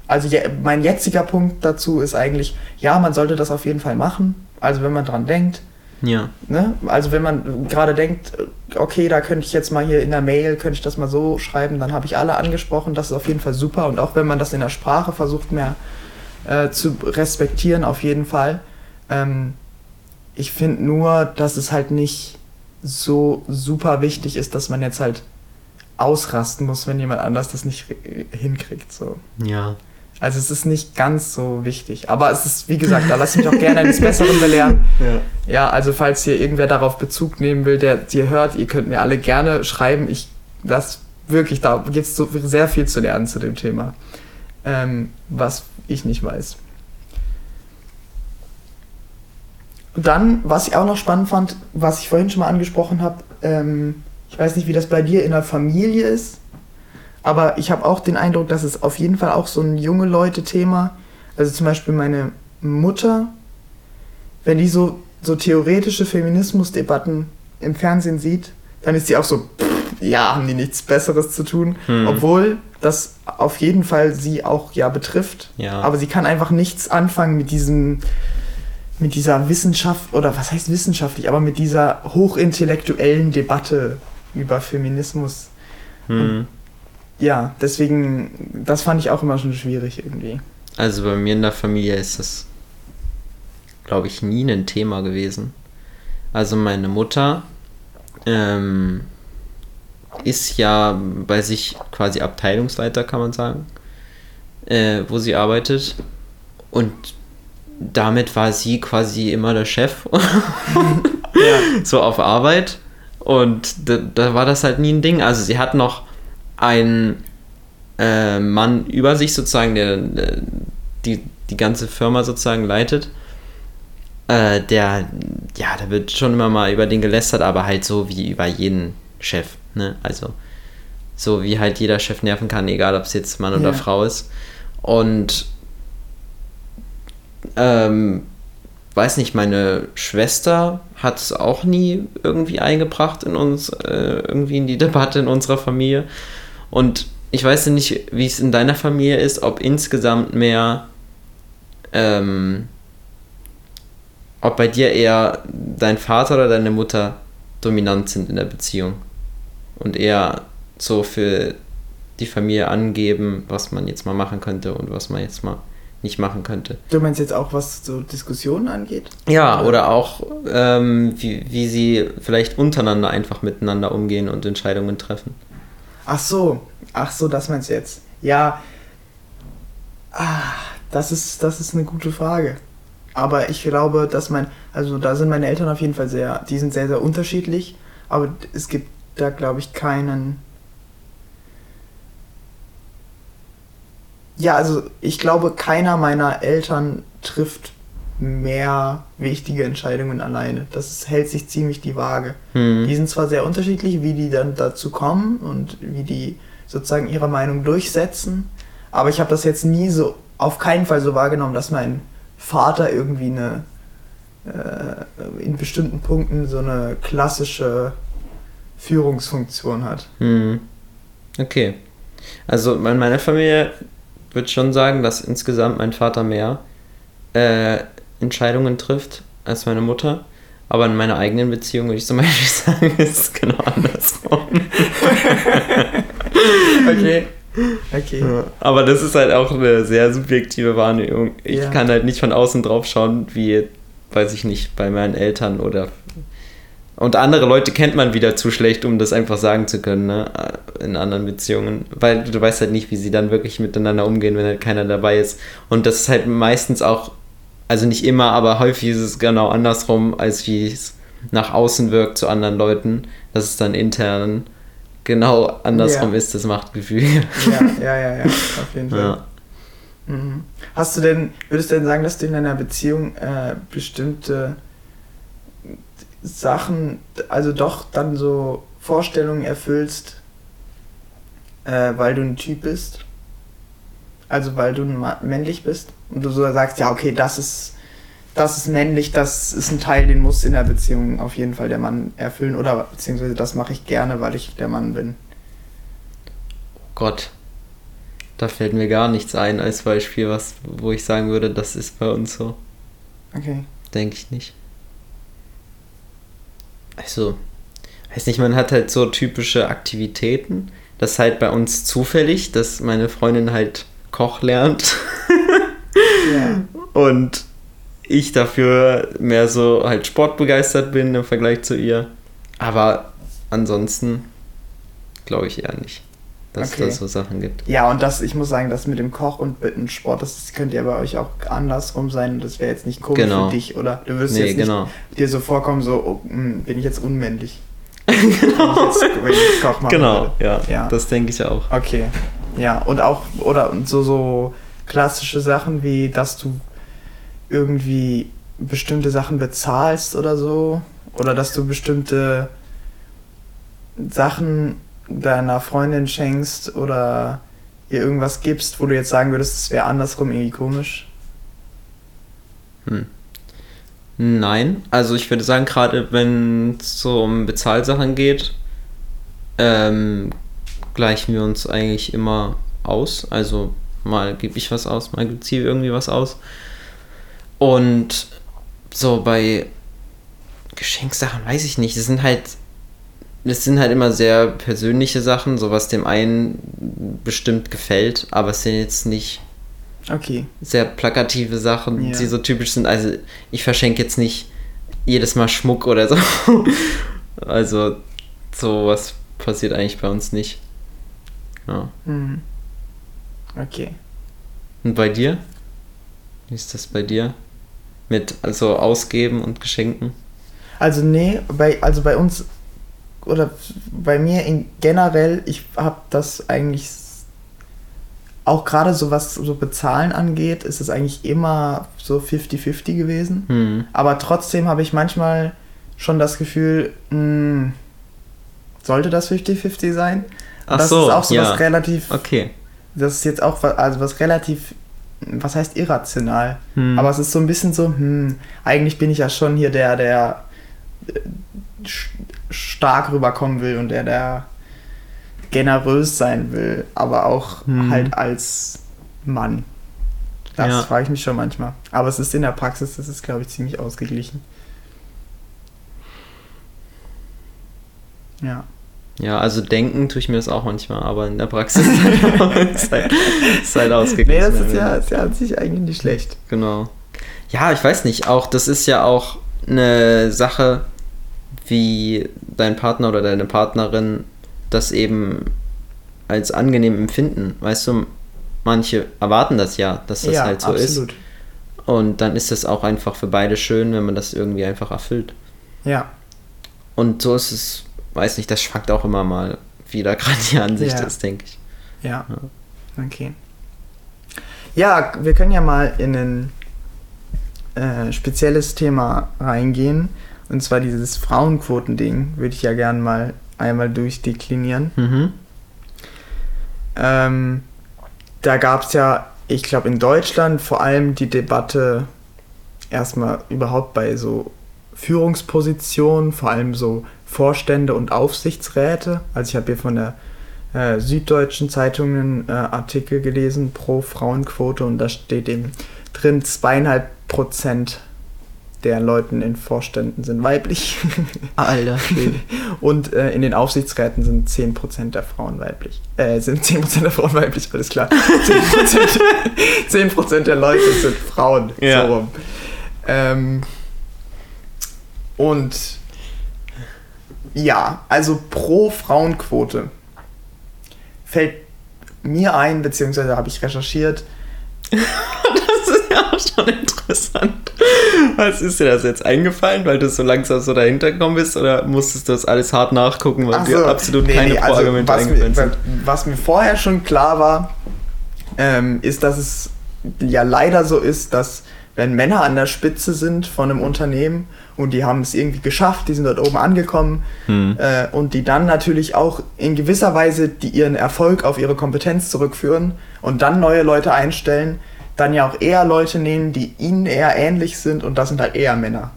also je, mein jetziger Punkt dazu ist eigentlich, ja, man sollte das auf jeden Fall machen. Also wenn man dran denkt. Ja. Ne? Also wenn man gerade denkt, okay, da könnte ich jetzt mal hier in der Mail, könnte ich das mal so schreiben, dann habe ich alle angesprochen, das ist auf jeden Fall super. Und auch wenn man das in der Sprache versucht mehr äh, zu respektieren, auf jeden Fall. Ähm, ich finde nur, dass es halt nicht so super wichtig ist, dass man jetzt halt ausrasten muss, wenn jemand anders das nicht hinkriegt. So. Ja. Also es ist nicht ganz so wichtig. Aber es ist, wie gesagt, da lasse ich mich auch gerne eines Besseren belehren. Ja. ja, also falls hier irgendwer darauf Bezug nehmen will, der dir hört, ihr könnt mir alle gerne schreiben. Ich, das wirklich, da gibt es so sehr viel zu lernen zu dem Thema. Ähm, was ich nicht weiß. Und dann, was ich auch noch spannend fand, was ich vorhin schon mal angesprochen habe, ähm, ich weiß nicht, wie das bei dir in der Familie ist, aber ich habe auch den Eindruck, dass es auf jeden Fall auch so ein junge Leute-Thema, also zum Beispiel meine Mutter, wenn die so, so theoretische Feminismusdebatten im Fernsehen sieht, dann ist sie auch so, pff, ja, haben die nichts Besseres zu tun, hm. obwohl das auf jeden Fall sie auch ja betrifft. Ja. Aber sie kann einfach nichts anfangen mit diesem, mit dieser Wissenschaft, oder was heißt wissenschaftlich, aber mit dieser hochintellektuellen Debatte über Feminismus. Hm ja, deswegen, das fand ich auch immer schon schwierig irgendwie. Also bei mir in der Familie ist das, glaube ich, nie ein Thema gewesen. Also meine Mutter ähm, ist ja bei sich quasi Abteilungsleiter, kann man sagen, äh, wo sie arbeitet. Und damit war sie quasi immer der Chef. ja. So auf Arbeit. Und da, da, war das halt nie ein Ding. Also sie hat noch einen äh, Mann über sich sozusagen, der, der die, die ganze Firma sozusagen leitet. Äh, der, ja, da wird schon immer mal über den gelästert, aber halt so wie über jeden Chef. Ne? Also so wie halt jeder Chef nerven kann, egal ob es jetzt Mann oder ja. Frau ist. Und ähm, weiß nicht, meine Schwester hat es auch nie irgendwie eingebracht in uns, äh, irgendwie in die Debatte in unserer Familie. Und ich weiß nicht, wie es in deiner Familie ist, ob insgesamt mehr, ähm, ob bei dir eher dein Vater oder deine Mutter dominant sind in der Beziehung und eher so für die Familie angeben, was man jetzt mal machen könnte und was man jetzt mal nicht machen könnte. Du meinst jetzt auch, was so Diskussionen angeht? Ja, oder auch, ähm, wie, wie sie vielleicht untereinander einfach miteinander umgehen und Entscheidungen treffen. Ach so, ach so, das meinst du jetzt. Ja, ah, das ist, das ist eine gute Frage. Aber ich glaube, dass mein, also da sind meine Eltern auf jeden Fall sehr, die sind sehr, sehr unterschiedlich, aber es gibt da, glaube ich, keinen ja, also ich glaube, keiner meiner Eltern trifft mehr wichtige Entscheidungen alleine. Das ist, hält sich ziemlich die Waage. Hm. Die sind zwar sehr unterschiedlich, wie die dann dazu kommen und wie die sozusagen ihre Meinung durchsetzen, aber ich habe das jetzt nie so, auf keinen Fall so wahrgenommen, dass mein Vater irgendwie eine, äh, in bestimmten Punkten so eine klassische Führungsfunktion hat. Hm. Okay. Also in meiner Familie würde schon sagen, dass insgesamt mein Vater mehr äh, Entscheidungen trifft als meine Mutter. Aber in meiner eigenen Beziehung würde ich zum Beispiel sagen, ist es genau andersrum. okay. Okay. Aber das ist halt auch eine sehr subjektive Wahrnehmung. Ich ja. kann halt nicht von außen drauf schauen, wie, weiß ich nicht, bei meinen Eltern oder und andere Leute kennt man wieder zu schlecht, um das einfach sagen zu können, ne? In anderen Beziehungen. Weil du weißt halt nicht, wie sie dann wirklich miteinander umgehen, wenn halt keiner dabei ist. Und das ist halt meistens auch, also nicht immer, aber häufig ist es genau andersrum, als wie es nach außen wirkt zu anderen Leuten. Dass es dann intern genau andersrum ja. ist, das Machtgefühl. Ja, ja, ja, ja, auf jeden Fall. Ja. Mhm. Hast du denn, würdest du denn sagen, dass du in einer Beziehung äh, bestimmte Sachen, also doch dann so Vorstellungen erfüllst, äh, weil du ein Typ bist. Also weil du männlich bist und du so sagst, ja, okay, das ist, das ist männlich, das ist ein Teil, den muss in der Beziehung auf jeden Fall der Mann erfüllen oder beziehungsweise das mache ich gerne, weil ich der Mann bin. Gott, da fällt mir gar nichts ein als Beispiel, was, wo ich sagen würde, das ist bei uns so. Okay. Denke ich nicht also, weiß nicht, man hat halt so typische Aktivitäten. Das ist halt bei uns zufällig, dass meine Freundin halt Koch lernt. ja. Und ich dafür mehr so halt sportbegeistert bin im Vergleich zu ihr. Aber ansonsten glaube ich eher nicht dass okay. es so Sachen gibt. Ja, und das, ich muss sagen, das mit dem Koch und mit dem Sport, das könnte ja bei euch auch andersrum sein. Das wäre jetzt nicht komisch genau. für dich, oder? Du wirst nee, jetzt nicht genau. dir so vorkommen, so, oh, hm, bin ich jetzt unmännlich. genau. Wenn ich jetzt, wenn ich Koch machen genau, ja, ja. Das denke ich auch. Okay. Ja, und auch, oder so, so klassische Sachen wie, dass du irgendwie bestimmte Sachen bezahlst oder so. Oder dass du bestimmte Sachen deiner Freundin schenkst oder ihr irgendwas gibst, wo du jetzt sagen würdest, es wäre andersrum irgendwie komisch? Hm. Nein, also ich würde sagen, gerade wenn es um Bezahlsachen geht, ähm, gleichen wir uns eigentlich immer aus. Also mal gebe ich was aus, mal gibt sie irgendwie was aus. Und so bei Geschenksachen weiß ich nicht. Es sind halt das sind halt immer sehr persönliche Sachen, so was dem einen bestimmt gefällt, aber es sind jetzt nicht okay. sehr plakative Sachen, ja. die so typisch sind. Also ich verschenke jetzt nicht jedes Mal Schmuck oder so. also sowas passiert eigentlich bei uns nicht. Ja. Mhm. Okay. Und bei dir? Wie ist das bei dir? Mit also Ausgeben und Geschenken? Also nee, bei, also bei uns oder bei mir in generell, ich habe das eigentlich auch gerade so was so Bezahlen angeht, ist es eigentlich immer so 50-50 gewesen. Mhm. Aber trotzdem habe ich manchmal schon das Gefühl, mh, hm, sollte das 50-50 sein? Ach das so, ist auch so ja. was relativ. Okay. Das ist jetzt auch was, also was relativ, was heißt irrational? Hm. Aber es ist so ein bisschen so, hm, eigentlich bin ich ja schon hier der, der äh, stark rüberkommen will und der, der generös sein will, aber auch hm. halt als Mann. Das ja. frage ich mich schon manchmal. Aber es ist in der Praxis, das ist, glaube ich, ziemlich ausgeglichen. Ja. Ja, also denken tue ich mir das auch manchmal, aber in der Praxis ist halt, ist halt ausgeglichen. Nee, das ist ja, ist ja an sich eigentlich nicht schlecht. Genau. Ja, ich weiß nicht, auch das ist ja auch eine Sache, wie dein Partner oder deine Partnerin das eben als angenehm empfinden. Weißt du, manche erwarten das ja, dass das ja, halt so absolut. ist. Und dann ist das auch einfach für beide schön, wenn man das irgendwie einfach erfüllt. Ja. Und so ist es weiß nicht, das schwankt auch immer mal, wie da gerade die Ansicht ja. ist, denke ich. Ja. ja. Okay. Ja, wir können ja mal in ein äh, spezielles Thema reingehen. Und zwar dieses Frauenquotending würde ich ja gerne mal einmal durchdeklinieren. Mhm. Ähm, da gab es ja, ich glaube, in Deutschland vor allem die Debatte erstmal überhaupt bei so Führungspositionen, vor allem so Vorstände und Aufsichtsräte. Also ich habe hier von der äh, Süddeutschen Zeitung einen äh, Artikel gelesen pro Frauenquote und da steht eben drin, zweieinhalb Prozent der Leuten in Vorständen sind weiblich. Alter. und äh, in den Aufsichtsräten sind 10% der Frauen weiblich. Äh, sind 10% der Frauen weiblich, alles klar. 10%, 10 der Leute sind Frauen. Ja. So rum. Ähm, und ja, also pro Frauenquote fällt mir ein, beziehungsweise habe ich recherchiert. das ist ja auch schon interessant. Was ist dir das jetzt eingefallen, weil du so langsam so dahinter gekommen bist oder musstest du das alles hart nachgucken, weil so, dir absolut nee, keine nee, also Pro-Argumente also eingefallen sind? Was mir vorher schon klar war, ähm, ist, dass es ja leider so ist, dass wenn Männer an der Spitze sind von einem Unternehmen und die haben es irgendwie geschafft, die sind dort oben angekommen hm. äh, und die dann natürlich auch in gewisser Weise die ihren Erfolg auf ihre Kompetenz zurückführen und dann neue Leute einstellen, dann ja auch eher Leute nehmen, die ihnen eher ähnlich sind und das sind halt eher Männer.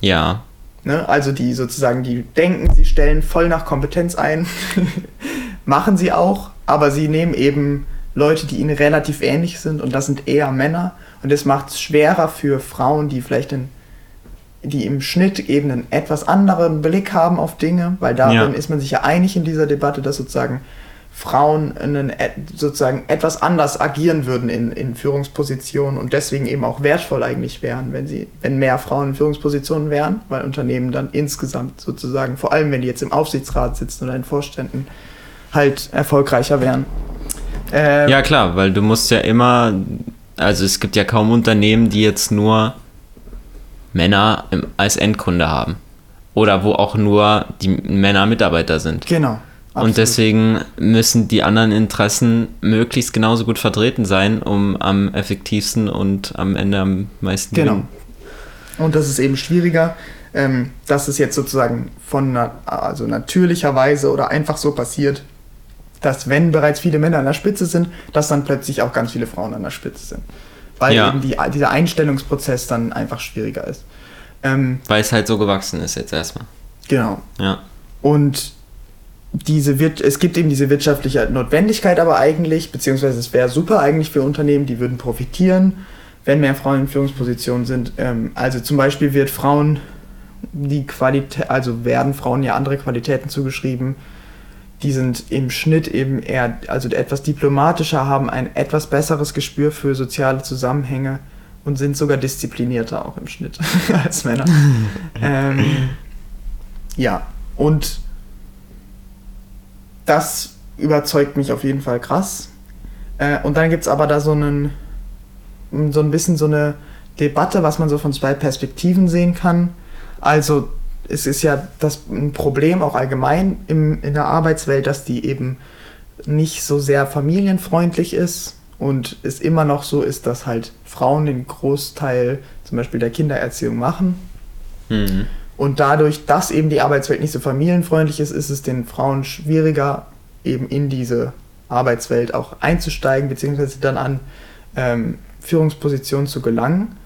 Ja. Ne? Also die sozusagen, die denken, sie stellen voll nach Kompetenz ein, machen sie auch, aber sie nehmen eben Leute, die ihnen relativ ähnlich sind und das sind eher Männer und das macht es schwerer für Frauen, die vielleicht in die im Schnitt eben einen etwas anderen Blick haben auf Dinge, weil darin ja. ist man sich ja einig in dieser Debatte, dass sozusagen Frauen einen, sozusagen etwas anders agieren würden in, in Führungspositionen und deswegen eben auch wertvoll eigentlich wären, wenn sie, wenn mehr Frauen in Führungspositionen wären, weil Unternehmen dann insgesamt sozusagen, vor allem wenn die jetzt im Aufsichtsrat sitzen oder in Vorständen, halt erfolgreicher wären. Ähm, ja klar, weil du musst ja immer, also es gibt ja kaum Unternehmen, die jetzt nur Männer im, als Endkunde haben. Oder wo auch nur die Männer Mitarbeiter sind. Genau. Absolut. Und deswegen müssen die anderen Interessen möglichst genauso gut vertreten sein, um am effektivsten und am Ende am meisten Genau. Gewinnen. Und das ist eben schwieriger, ähm, dass es jetzt sozusagen von also natürlicherweise oder einfach so passiert, dass wenn bereits viele Männer an der Spitze sind, dass dann plötzlich auch ganz viele Frauen an der Spitze sind weil ja. eben die, dieser Einstellungsprozess dann einfach schwieriger ist. Ähm, weil es halt so gewachsen ist jetzt erstmal. Genau. Ja. Und diese es gibt eben diese wirtschaftliche Notwendigkeit aber eigentlich, beziehungsweise es wäre super eigentlich für Unternehmen, die würden profitieren, wenn mehr Frauen in Führungspositionen sind. Ähm, also zum Beispiel wird Frauen die Qualität, also werden Frauen ja andere Qualitäten zugeschrieben, die sind im Schnitt eben eher, also etwas diplomatischer, haben ein etwas besseres Gespür für soziale Zusammenhänge und sind sogar disziplinierter auch im Schnitt als Männer. ähm, ja, und das überzeugt mich auf jeden Fall krass. Äh, und dann gibt es aber da so einen, so ein bisschen so eine Debatte, was man so von zwei Perspektiven sehen kann. Also es ist ja das ein Problem auch allgemein im, in der Arbeitswelt, dass die eben nicht so sehr familienfreundlich ist und es immer noch so ist, dass halt Frauen den Großteil zum Beispiel der Kindererziehung machen. Mhm. Und dadurch, dass eben die Arbeitswelt nicht so familienfreundlich ist, ist es den Frauen schwieriger, eben in diese Arbeitswelt auch einzusteigen, beziehungsweise dann an ähm, Führungspositionen zu gelangen.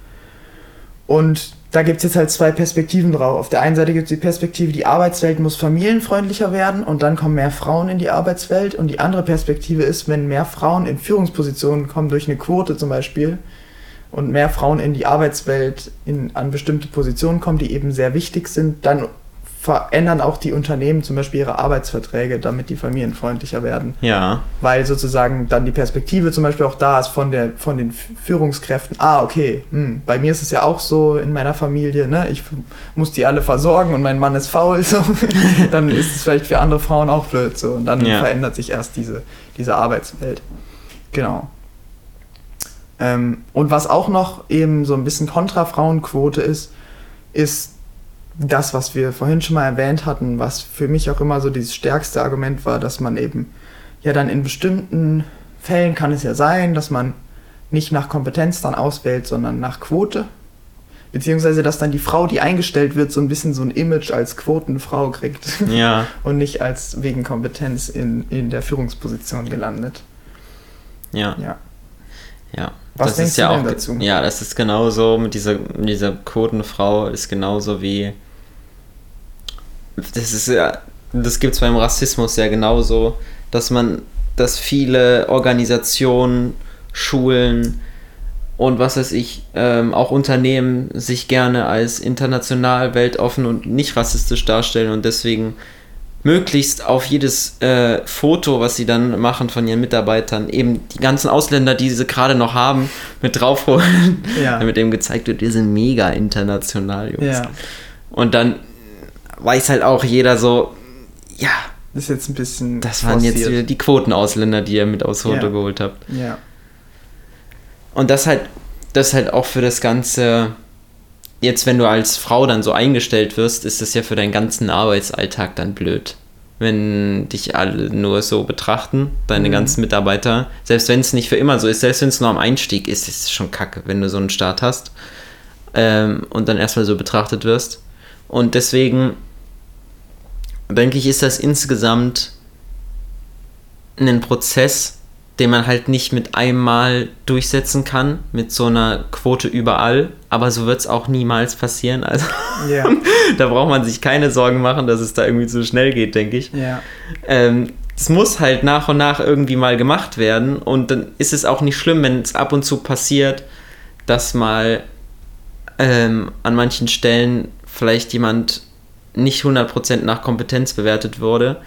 Und da gibt es jetzt halt zwei Perspektiven drauf. Auf der einen Seite gibt es die Perspektive, die Arbeitswelt muss familienfreundlicher werden und dann kommen mehr Frauen in die Arbeitswelt. Und die andere Perspektive ist, wenn mehr Frauen in Führungspositionen kommen, durch eine Quote zum Beispiel, und mehr Frauen in die Arbeitswelt in, an bestimmte Positionen kommen, die eben sehr wichtig sind, dann verändern auch die Unternehmen zum Beispiel ihre Arbeitsverträge, damit die familienfreundlicher werden. Ja. Weil sozusagen dann die Perspektive zum Beispiel auch da ist von, der, von den Führungskräften. Ah, okay, hm, bei mir ist es ja auch so in meiner Familie, ne? ich muss die alle versorgen und mein Mann ist faul, so. dann ist es vielleicht für andere Frauen auch blöd. So. Und dann ja. verändert sich erst diese, diese Arbeitswelt. Genau. Ähm, und was auch noch eben so ein bisschen kontra Frauenquote ist, ist das, was wir vorhin schon mal erwähnt hatten, was für mich auch immer so das stärkste Argument war, dass man eben ja dann in bestimmten Fällen kann es ja sein, dass man nicht nach Kompetenz dann auswählt, sondern nach Quote. Beziehungsweise, dass dann die Frau, die eingestellt wird, so ein bisschen so ein Image als Quotenfrau kriegt. Ja. Und nicht als wegen Kompetenz in, in der Führungsposition gelandet. Ja. Ja. Ja. Was das ist ja auch, dazu? Ja, das ist genauso mit dieser, mit dieser Quotenfrau ist genauso wie. Das ist ja. Das gibt es beim Rassismus ja genauso, dass man, dass viele Organisationen, Schulen und was weiß ich, ähm, auch Unternehmen sich gerne als international, weltoffen und nicht rassistisch darstellen und deswegen möglichst auf jedes äh, Foto, was sie dann machen von ihren Mitarbeitern, eben die ganzen Ausländer, die sie gerade noch haben, mit draufholen, ja. damit eben gezeigt wird, wir sind mega international, Jungs. Ja. Und dann weiß halt auch jeder so, ja. Das ist jetzt ein bisschen. Das waren forciert. jetzt wieder die Quotenausländer, die ihr mit aufs Foto ja. geholt habt. Ja. Und das halt, das halt auch für das ganze jetzt, wenn du als Frau dann so eingestellt wirst, ist das ja für deinen ganzen Arbeitsalltag dann blöd. Wenn dich alle nur so betrachten, deine mhm. ganzen Mitarbeiter, selbst wenn es nicht für immer so ist, selbst wenn es nur am Einstieg ist, ist es schon kacke, wenn du so einen Start hast ähm, und dann erstmal so betrachtet wirst. Und deswegen denke ich, ist das insgesamt ein Prozess, den man halt nicht mit einmal durchsetzen kann, mit so einer Quote überall. Aber so wird es auch niemals passieren. Also ja. da braucht man sich keine Sorgen machen, dass es da irgendwie zu schnell geht, denke ich. Ja. Ähm, es muss halt nach und nach irgendwie mal gemacht werden. Und dann ist es auch nicht schlimm, wenn es ab und zu passiert, dass mal ähm, an manchen Stellen vielleicht jemand nicht 100% nach Kompetenz bewertet wurde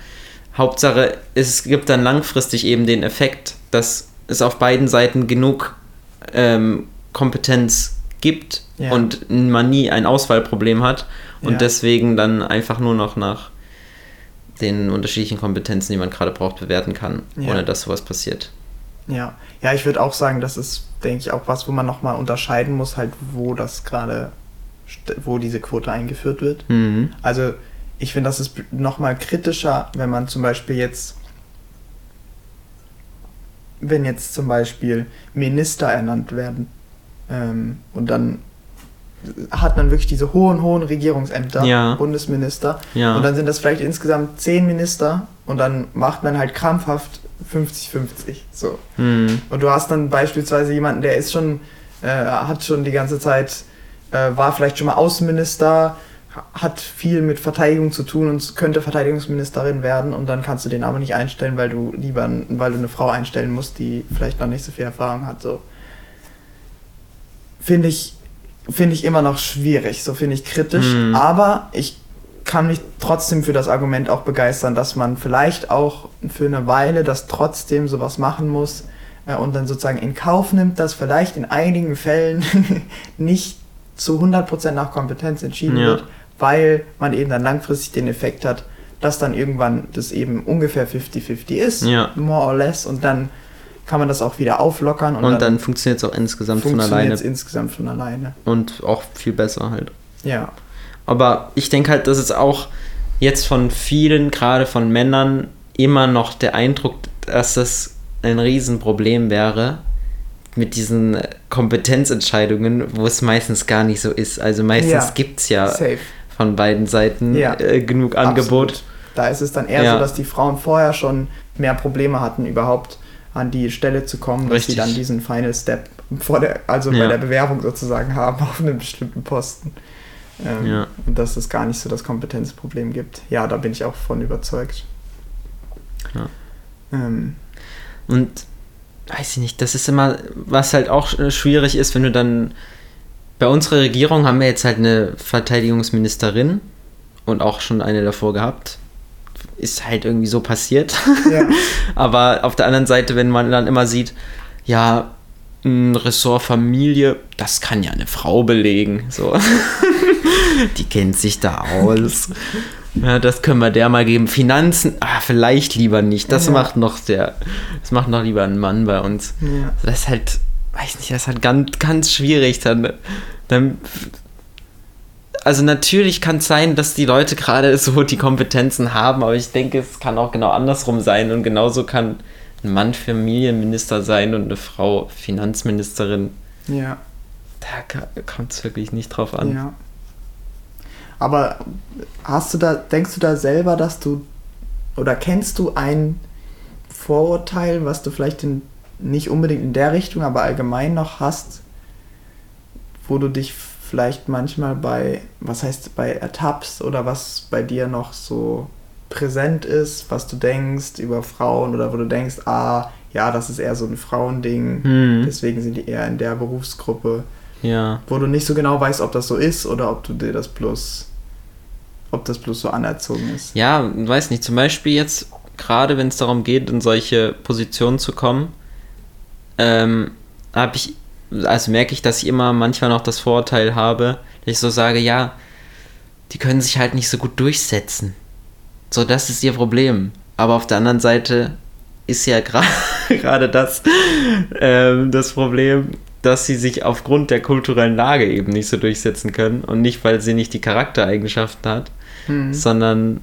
Hauptsache, es gibt dann langfristig eben den Effekt, dass es auf beiden Seiten genug ähm, Kompetenz gibt ja. und man nie ein Auswahlproblem hat und ja. deswegen dann einfach nur noch nach den unterschiedlichen Kompetenzen, die man gerade braucht, bewerten kann, ja. ohne dass sowas passiert. Ja, ja, ich würde auch sagen, das ist, denke ich, auch was, wo man nochmal unterscheiden muss, halt, wo das gerade, wo diese Quote eingeführt wird. Mhm. Also ich finde, das ist nochmal kritischer, wenn man zum Beispiel jetzt, wenn jetzt zum Beispiel Minister ernannt werden ähm, und dann hat man wirklich diese hohen, hohen Regierungsämter, ja. Bundesminister, ja. und dann sind das vielleicht insgesamt zehn Minister und dann macht man halt krampfhaft 50-50. So. Mhm. Und du hast dann beispielsweise jemanden, der ist schon, äh, hat schon die ganze Zeit, äh, war vielleicht schon mal Außenminister, hat viel mit Verteidigung zu tun und könnte Verteidigungsministerin werden und dann kannst du den aber nicht einstellen, weil du lieber, weil du eine Frau einstellen musst, die vielleicht noch nicht so viel Erfahrung hat. So finde ich finde ich immer noch schwierig, so finde ich kritisch. Mhm. Aber ich kann mich trotzdem für das Argument auch begeistern, dass man vielleicht auch für eine Weile das trotzdem sowas machen muss äh, und dann sozusagen in Kauf nimmt, dass vielleicht in einigen Fällen nicht zu 100% nach Kompetenz entschieden ja. wird, weil man eben dann langfristig den Effekt hat, dass dann irgendwann das eben ungefähr 50-50 ist, ja. more or less, und dann kann man das auch wieder auflockern. Und, und dann, dann funktioniert es auch insgesamt von alleine. insgesamt von alleine. Und auch viel besser halt. Ja. Aber ich denke halt, dass es auch jetzt von vielen, gerade von Männern, immer noch der Eindruck, dass das ein Riesenproblem wäre mit diesen Kompetenzentscheidungen, wo es meistens gar nicht so ist. Also meistens ja, gibt es ja safe. von beiden Seiten ja, äh, genug Angebot. Absolut. Da ist es dann eher ja. so, dass die Frauen vorher schon mehr Probleme hatten, überhaupt an die Stelle zu kommen, Richtig. dass sie dann diesen Final Step vor der, also bei der Bewerbung sozusagen haben auf einem bestimmten Posten. Ähm, ja. Und dass es gar nicht so das Kompetenzproblem gibt. Ja, da bin ich auch von überzeugt. Ja. Ähm, und weiß ich nicht, das ist immer, was halt auch schwierig ist, wenn du dann bei unserer Regierung haben wir jetzt halt eine Verteidigungsministerin und auch schon eine davor gehabt. Ist halt irgendwie so passiert. Ja. Aber auf der anderen Seite, wenn man dann immer sieht, ja, ein Ressort Familie, das kann ja eine Frau belegen. So. Die kennt sich da aus. Ja, das können wir der mal geben. Finanzen, ah, vielleicht lieber nicht. Das ja. macht noch der, das macht noch lieber ein Mann bei uns. Ja. Das ist halt, weiß nicht, das ist halt ganz, ganz schwierig. Dann, dann, also natürlich kann es sein, dass die Leute gerade so die Kompetenzen haben, aber ich denke, es kann auch genau andersrum sein und genauso kann ein Mann Familienminister sein und eine Frau Finanzministerin. Ja. Da kommt es wirklich nicht drauf an. Ja. Aber hast du da, denkst du da selber, dass du oder kennst du ein Vorurteil, was du vielleicht in, nicht unbedingt in der Richtung, aber allgemein noch hast, wo du dich vielleicht manchmal bei, was heißt bei ertappst oder was bei dir noch so präsent ist, was du denkst über Frauen oder wo du denkst, ah, ja, das ist eher so ein Frauending, hm. deswegen sind die eher in der Berufsgruppe. Ja. Wo du nicht so genau weißt, ob das so ist oder ob du dir das bloß, ob das bloß so anerzogen ist. Ja, weiß nicht. Zum Beispiel jetzt, gerade wenn es darum geht, in solche Positionen zu kommen, ähm, habe ich, also merke ich, dass ich immer manchmal noch das Vorurteil habe, dass ich so sage, ja, die können sich halt nicht so gut durchsetzen. So, das ist ihr Problem. Aber auf der anderen Seite ist ja gerade das ähm, das Problem, dass sie sich aufgrund der kulturellen Lage eben nicht so durchsetzen können und nicht, weil sie nicht die Charaktereigenschaften hat, mhm. sondern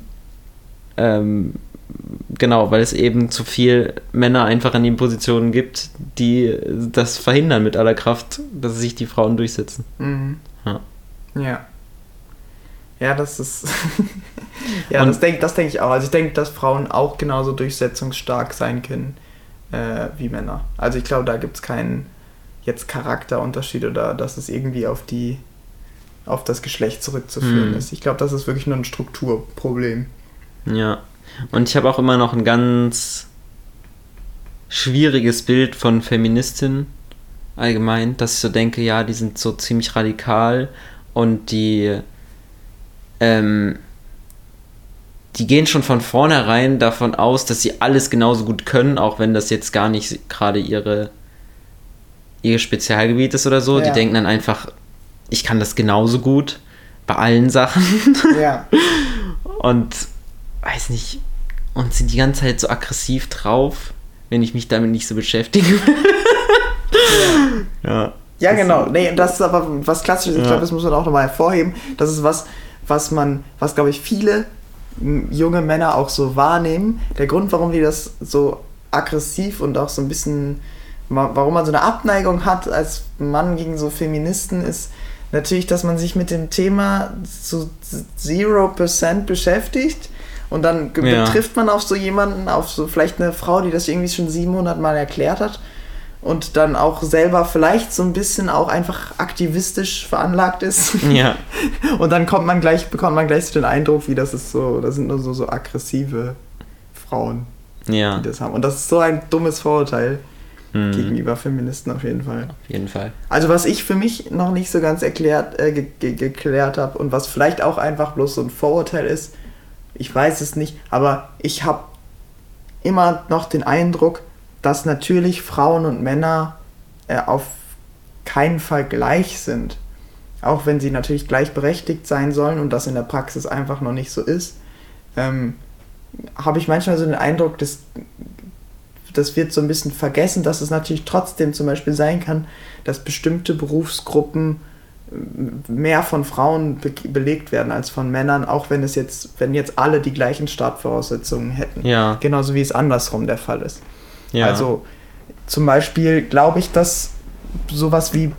ähm, genau, weil es eben zu viel Männer einfach in den Positionen gibt, die das verhindern mit aller Kraft, dass sich die Frauen durchsetzen. Mhm. Ja. ja. Ja, das ist. ja, und das denke das denk ich auch. Also ich denke, dass Frauen auch genauso durchsetzungsstark sein können äh, wie Männer. Also ich glaube, da gibt es keinen jetzt Charakterunterschied oder dass es irgendwie auf die auf das Geschlecht zurückzuführen mhm. ist. Ich glaube, das ist wirklich nur ein Strukturproblem. Ja. Und ich habe auch immer noch ein ganz schwieriges Bild von Feministinnen allgemein, dass ich so denke, ja, die sind so ziemlich radikal und die ähm, die gehen schon von vornherein davon aus, dass sie alles genauso gut können, auch wenn das jetzt gar nicht gerade ihre ihr Spezialgebiet ist oder so. Ja. Die denken dann einfach, ich kann das genauso gut bei allen Sachen. Ja. und weiß nicht, und sind die ganze Zeit so aggressiv drauf, wenn ich mich damit nicht so beschäftige. ja. ja. Ja, genau. Nee, das ist aber was Klassisches. Ich glaube, das muss man auch nochmal hervorheben. Das ist was, was man, was glaube ich viele junge Männer auch so wahrnehmen. Der Grund, warum die das so aggressiv und auch so ein bisschen warum man so eine Abneigung hat als Mann gegen so Feministen, ist natürlich, dass man sich mit dem Thema zu 0% beschäftigt und dann ja. betrifft man auf so jemanden, auf so vielleicht eine Frau, die das irgendwie schon 700 Mal erklärt hat und dann auch selber vielleicht so ein bisschen auch einfach aktivistisch veranlagt ist. Ja. Und dann kommt man gleich, bekommt man gleich so den Eindruck, wie das ist so, das sind nur so, so aggressive Frauen, ja. die das haben. Und das ist so ein dummes Vorurteil. Mhm. gegenüber Feministen auf jeden Fall. Auf jeden Fall. Also was ich für mich noch nicht so ganz erklärt, äh, ge ge geklärt habe und was vielleicht auch einfach bloß so ein Vorurteil ist, ich weiß es nicht, aber ich habe immer noch den Eindruck, dass natürlich Frauen und Männer äh, auf keinen Fall gleich sind. Auch wenn sie natürlich gleichberechtigt sein sollen und das in der Praxis einfach noch nicht so ist, ähm, habe ich manchmal so den Eindruck, dass das wird so ein bisschen vergessen, dass es natürlich trotzdem zum Beispiel sein kann, dass bestimmte Berufsgruppen äh, mehr von Frauen be belegt werden als von Männern, auch wenn es jetzt, wenn jetzt alle die gleichen Startvoraussetzungen hätten. Ja. Genauso wie es andersrum der Fall ist. Ja. Also zum Beispiel glaube ich, dass sowas wie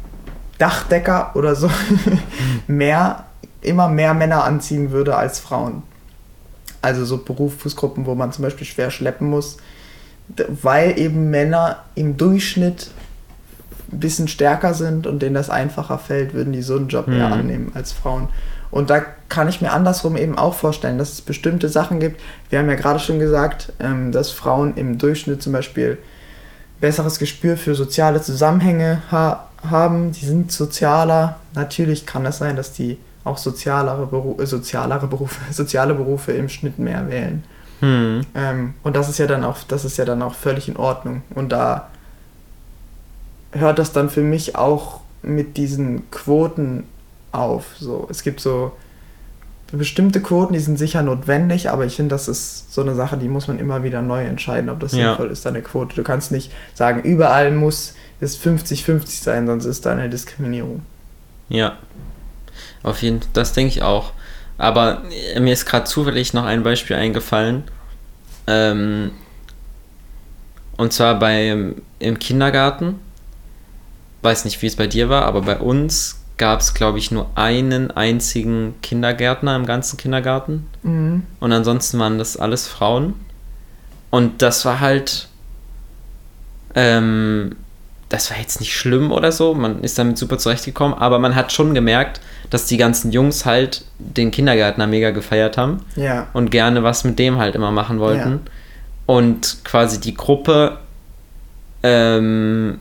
Dachdecker oder so mehr, immer mehr Männer anziehen würde als Frauen. Also so Berufsgruppen, wo man zum Beispiel schwer schleppen muss, weil eben Männer im Durchschnitt ein bisschen stärker sind und denen das einfacher fällt, würden die so einen Job mhm. eher annehmen als Frauen. Und da kann ich mir andersrum eben auch vorstellen, dass es bestimmte Sachen gibt. Wir haben ja gerade schon gesagt, ähm, dass Frauen im Durchschnitt zum Beispiel besseres Gespür für soziale Zusammenhänge ha haben. Die sind sozialer. Natürlich kann es sein, dass die auch sozialere, Beru sozialere Berufe, soziale Berufe im Schnitt mehr wählen. Hm. Ähm, und das ist ja dann auch, das ist ja dann auch völlig in Ordnung. Und da hört das dann für mich auch mit diesen Quoten auf. So, es gibt so bestimmte Quoten, die sind sicher notwendig, aber ich finde, das ist so eine Sache, die muss man immer wieder neu entscheiden, ob das ja. sinnvoll ist, eine Quote. Du kannst nicht sagen, überall muss es 50-50 sein, sonst ist da eine Diskriminierung. Ja, auf jeden Fall, das denke ich auch. Aber mir ist gerade zufällig noch ein Beispiel eingefallen. Ähm, und zwar bei, im Kindergarten. Weiß nicht, wie es bei dir war, aber bei uns gab es, glaube ich, nur einen einzigen Kindergärtner im ganzen Kindergarten. Mhm. Und ansonsten waren das alles Frauen. Und das war halt. Ähm, das war jetzt nicht schlimm oder so. Man ist damit super zurechtgekommen, aber man hat schon gemerkt, dass die ganzen Jungs halt den Kindergärtner mega gefeiert haben. Ja. Und gerne was mit dem halt immer machen wollten. Ja. Und quasi die Gruppe ähm,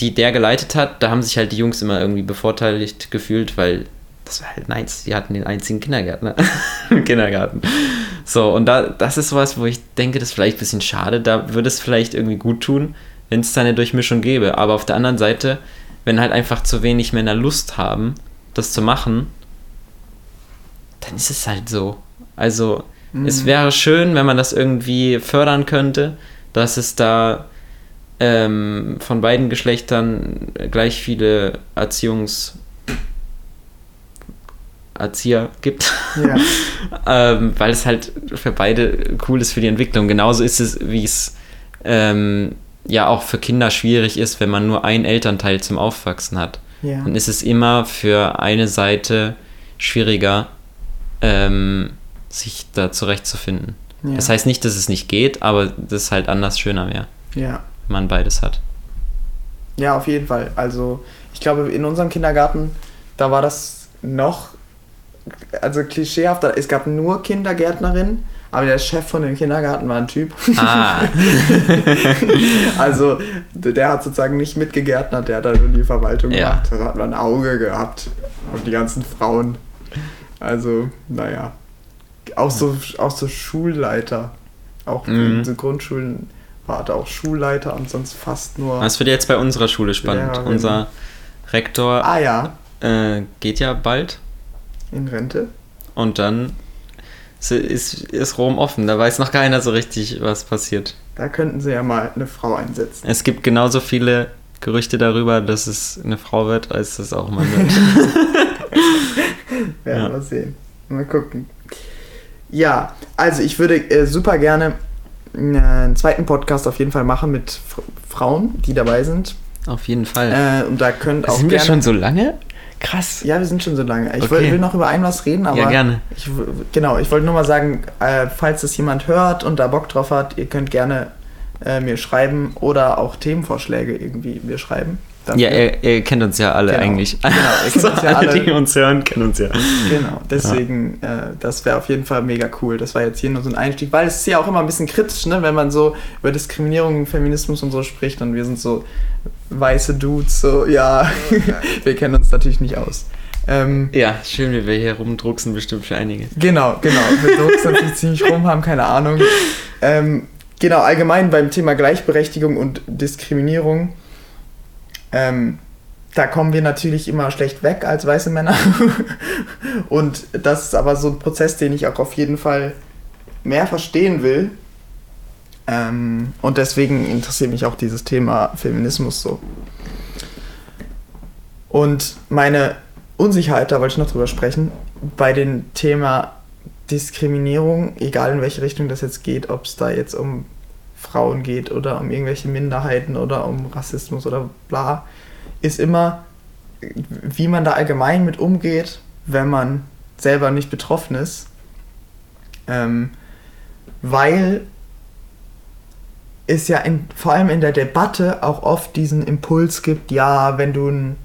die der geleitet hat, da haben sich halt die Jungs immer irgendwie bevorteiligt gefühlt, weil das war halt nice. Die hatten den einzigen Kindergärtner im Kindergarten. So, und da, das ist sowas, wo ich denke, das ist vielleicht ein bisschen schade. Da würde es vielleicht irgendwie gut tun, wenn es da eine Durchmischung gäbe. Aber auf der anderen Seite, wenn halt einfach zu wenig Männer Lust haben, das zu machen, dann ist es halt so. Also, mhm. es wäre schön, wenn man das irgendwie fördern könnte, dass es da ähm, von beiden Geschlechtern gleich viele Erziehungs Erzieher gibt, ja. ähm, weil es halt für beide cool ist für die Entwicklung. Genauso ist es, wie es ähm, ja auch für Kinder schwierig ist, wenn man nur einen Elternteil zum Aufwachsen hat. Ja. Dann ist es immer für eine Seite schwieriger, ähm, sich da zurechtzufinden. Ja. Das heißt nicht, dass es nicht geht, aber das ist halt anders schöner mehr. Ja man beides hat. Ja, auf jeden Fall. Also ich glaube, in unserem Kindergarten, da war das noch, also klischeehaft, es gab nur Kindergärtnerinnen, aber der Chef von dem Kindergarten war ein Typ. Ah. also der hat sozusagen nicht mitgegärtnert, der hat dann die Verwaltung ja. gemacht. Da hat man ein Auge gehabt und die ganzen Frauen. Also, naja. Auch so, auch so Schulleiter. Auch mhm. in so Grundschulen war da auch Schulleiter und sonst fast nur. Das wird jetzt bei unserer Schule spannend. Lehrerin. Unser Rektor ah, ja. äh, geht ja bald. In Rente. Und dann ist, ist Rom offen. Da weiß noch keiner so richtig, was passiert. Da könnten sie ja mal eine Frau einsetzen. Es gibt genauso viele Gerüchte darüber, dass es eine Frau wird, als es auch mal wird. Werden ja. wir sehen. Mal gucken. Ja, also ich würde äh, super gerne einen zweiten Podcast auf jeden Fall machen mit Frauen, die dabei sind. Auf jeden Fall. Äh, und da könnt auch Sind wir schon so lange? Krass. Ja, wir sind schon so lange. Ich okay. will, noch über ein was reden, aber. Ja, gerne. Ich, genau, ich wollte nur mal sagen, äh, falls das jemand hört und da Bock drauf hat, ihr könnt gerne äh, mir schreiben oder auch Themenvorschläge irgendwie mir schreiben. Dafür. Ja, er, er, kennt uns ja alle genau. eigentlich. Genau, er kennt uns ja alle. Die uns hören, kennen uns ja. Genau, deswegen, ja. äh, das wäre auf jeden Fall mega cool. Das war jetzt hier nur so ein Einstieg, weil es ist ja auch immer ein bisschen kritisch, ne, wenn man so über Diskriminierung, Feminismus und so spricht und wir sind so weiße Dudes, so, ja, wir kennen uns natürlich nicht aus. Ähm, ja, schön, wie wir hier rumdrucksen, bestimmt für einige. Genau, genau. Wir drucksen natürlich ziemlich rum, haben keine Ahnung. Ähm, genau, allgemein beim Thema Gleichberechtigung und Diskriminierung ähm, da kommen wir natürlich immer schlecht weg als weiße Männer. und das ist aber so ein Prozess, den ich auch auf jeden Fall mehr verstehen will. Ähm, und deswegen interessiert mich auch dieses Thema Feminismus so. Und meine Unsicherheit, da wollte ich noch drüber sprechen, bei dem Thema Diskriminierung, egal in welche Richtung das jetzt geht, ob es da jetzt um Frauen geht oder um irgendwelche Minderheiten oder um Rassismus oder bla, ist immer, wie man da allgemein mit umgeht, wenn man selber nicht betroffen ist. Ähm, weil es ja in, vor allem in der Debatte auch oft diesen Impuls gibt, ja, wenn du ein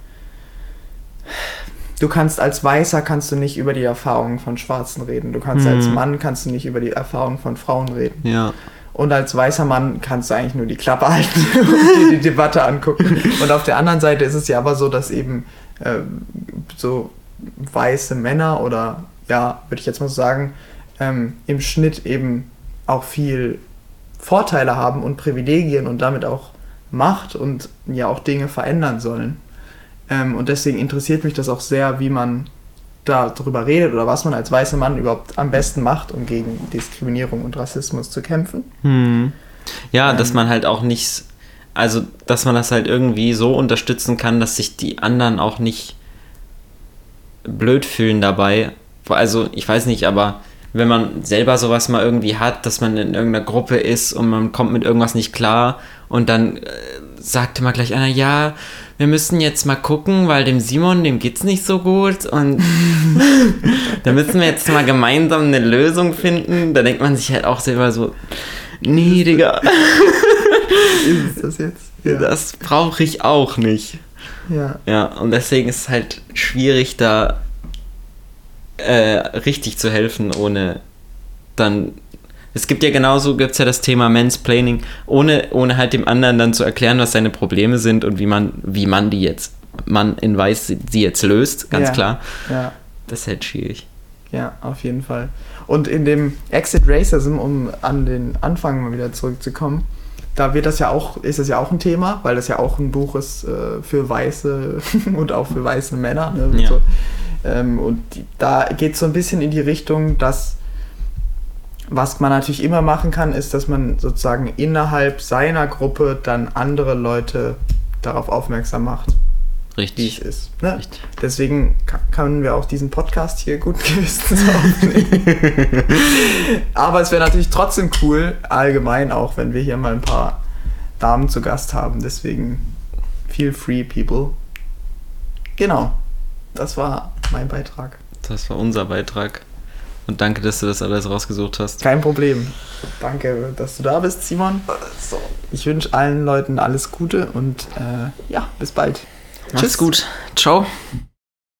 du kannst als Weißer kannst du nicht über die Erfahrungen von Schwarzen reden. Du kannst mhm. als Mann kannst du nicht über die Erfahrungen von Frauen reden. Ja. Und als weißer Mann kannst du eigentlich nur die Klappe halten und dir die Debatte angucken. Und auf der anderen Seite ist es ja aber so, dass eben äh, so weiße Männer oder ja, würde ich jetzt mal so sagen, ähm, im Schnitt eben auch viel Vorteile haben und Privilegien und damit auch Macht und ja auch Dinge verändern sollen. Ähm, und deswegen interessiert mich das auch sehr, wie man darüber redet oder was man als weißer Mann überhaupt am besten macht, um gegen Diskriminierung und Rassismus zu kämpfen. Hm. Ja, ähm, dass man halt auch nicht, also dass man das halt irgendwie so unterstützen kann, dass sich die anderen auch nicht blöd fühlen dabei. Also ich weiß nicht, aber wenn man selber sowas mal irgendwie hat, dass man in irgendeiner Gruppe ist und man kommt mit irgendwas nicht klar und dann äh, sagt immer gleich einer, ja, wir müssen jetzt mal gucken, weil dem Simon, dem geht's nicht so gut und da müssen wir jetzt mal gemeinsam eine Lösung finden. Da denkt man sich halt auch selber so, nee, Digga. ist das jetzt? Ja. Das brauche ich auch nicht. Ja. Ja, und deswegen ist es halt schwierig, da äh, richtig zu helfen, ohne dann es gibt ja genauso, gibt es ja das Thema Mansplaining, ohne, ohne halt dem anderen dann zu erklären, was seine Probleme sind und wie man, wie man die jetzt, man in Weiß sie jetzt löst, ganz ja, klar. Ja. Das ist halt schwierig. Ja, auf jeden Fall. Und in dem Exit Racism, um an den Anfang mal wieder zurückzukommen, da wird das ja auch, ist das ja auch ein Thema, weil das ja auch ein Buch ist äh, für Weiße und auch für weiße Männer. Ne, ja. so. ähm, und die, da geht es so ein bisschen in die Richtung, dass was man natürlich immer machen kann, ist, dass man sozusagen innerhalb seiner Gruppe dann andere Leute darauf aufmerksam macht. Richtig. Wie es ist. Ne? Richtig. Deswegen können wir auch diesen Podcast hier gut gewissens aufnehmen. Aber es wäre natürlich trotzdem cool, allgemein auch, wenn wir hier mal ein paar Damen zu Gast haben. Deswegen feel free, people. Genau. Das war mein Beitrag. Das war unser Beitrag. Und danke, dass du das alles rausgesucht hast. Kein Problem. Danke, dass du da bist, Simon. Ich wünsche allen Leuten alles Gute und äh, ja, bis bald. Mach's Tschüss. gut. Ciao.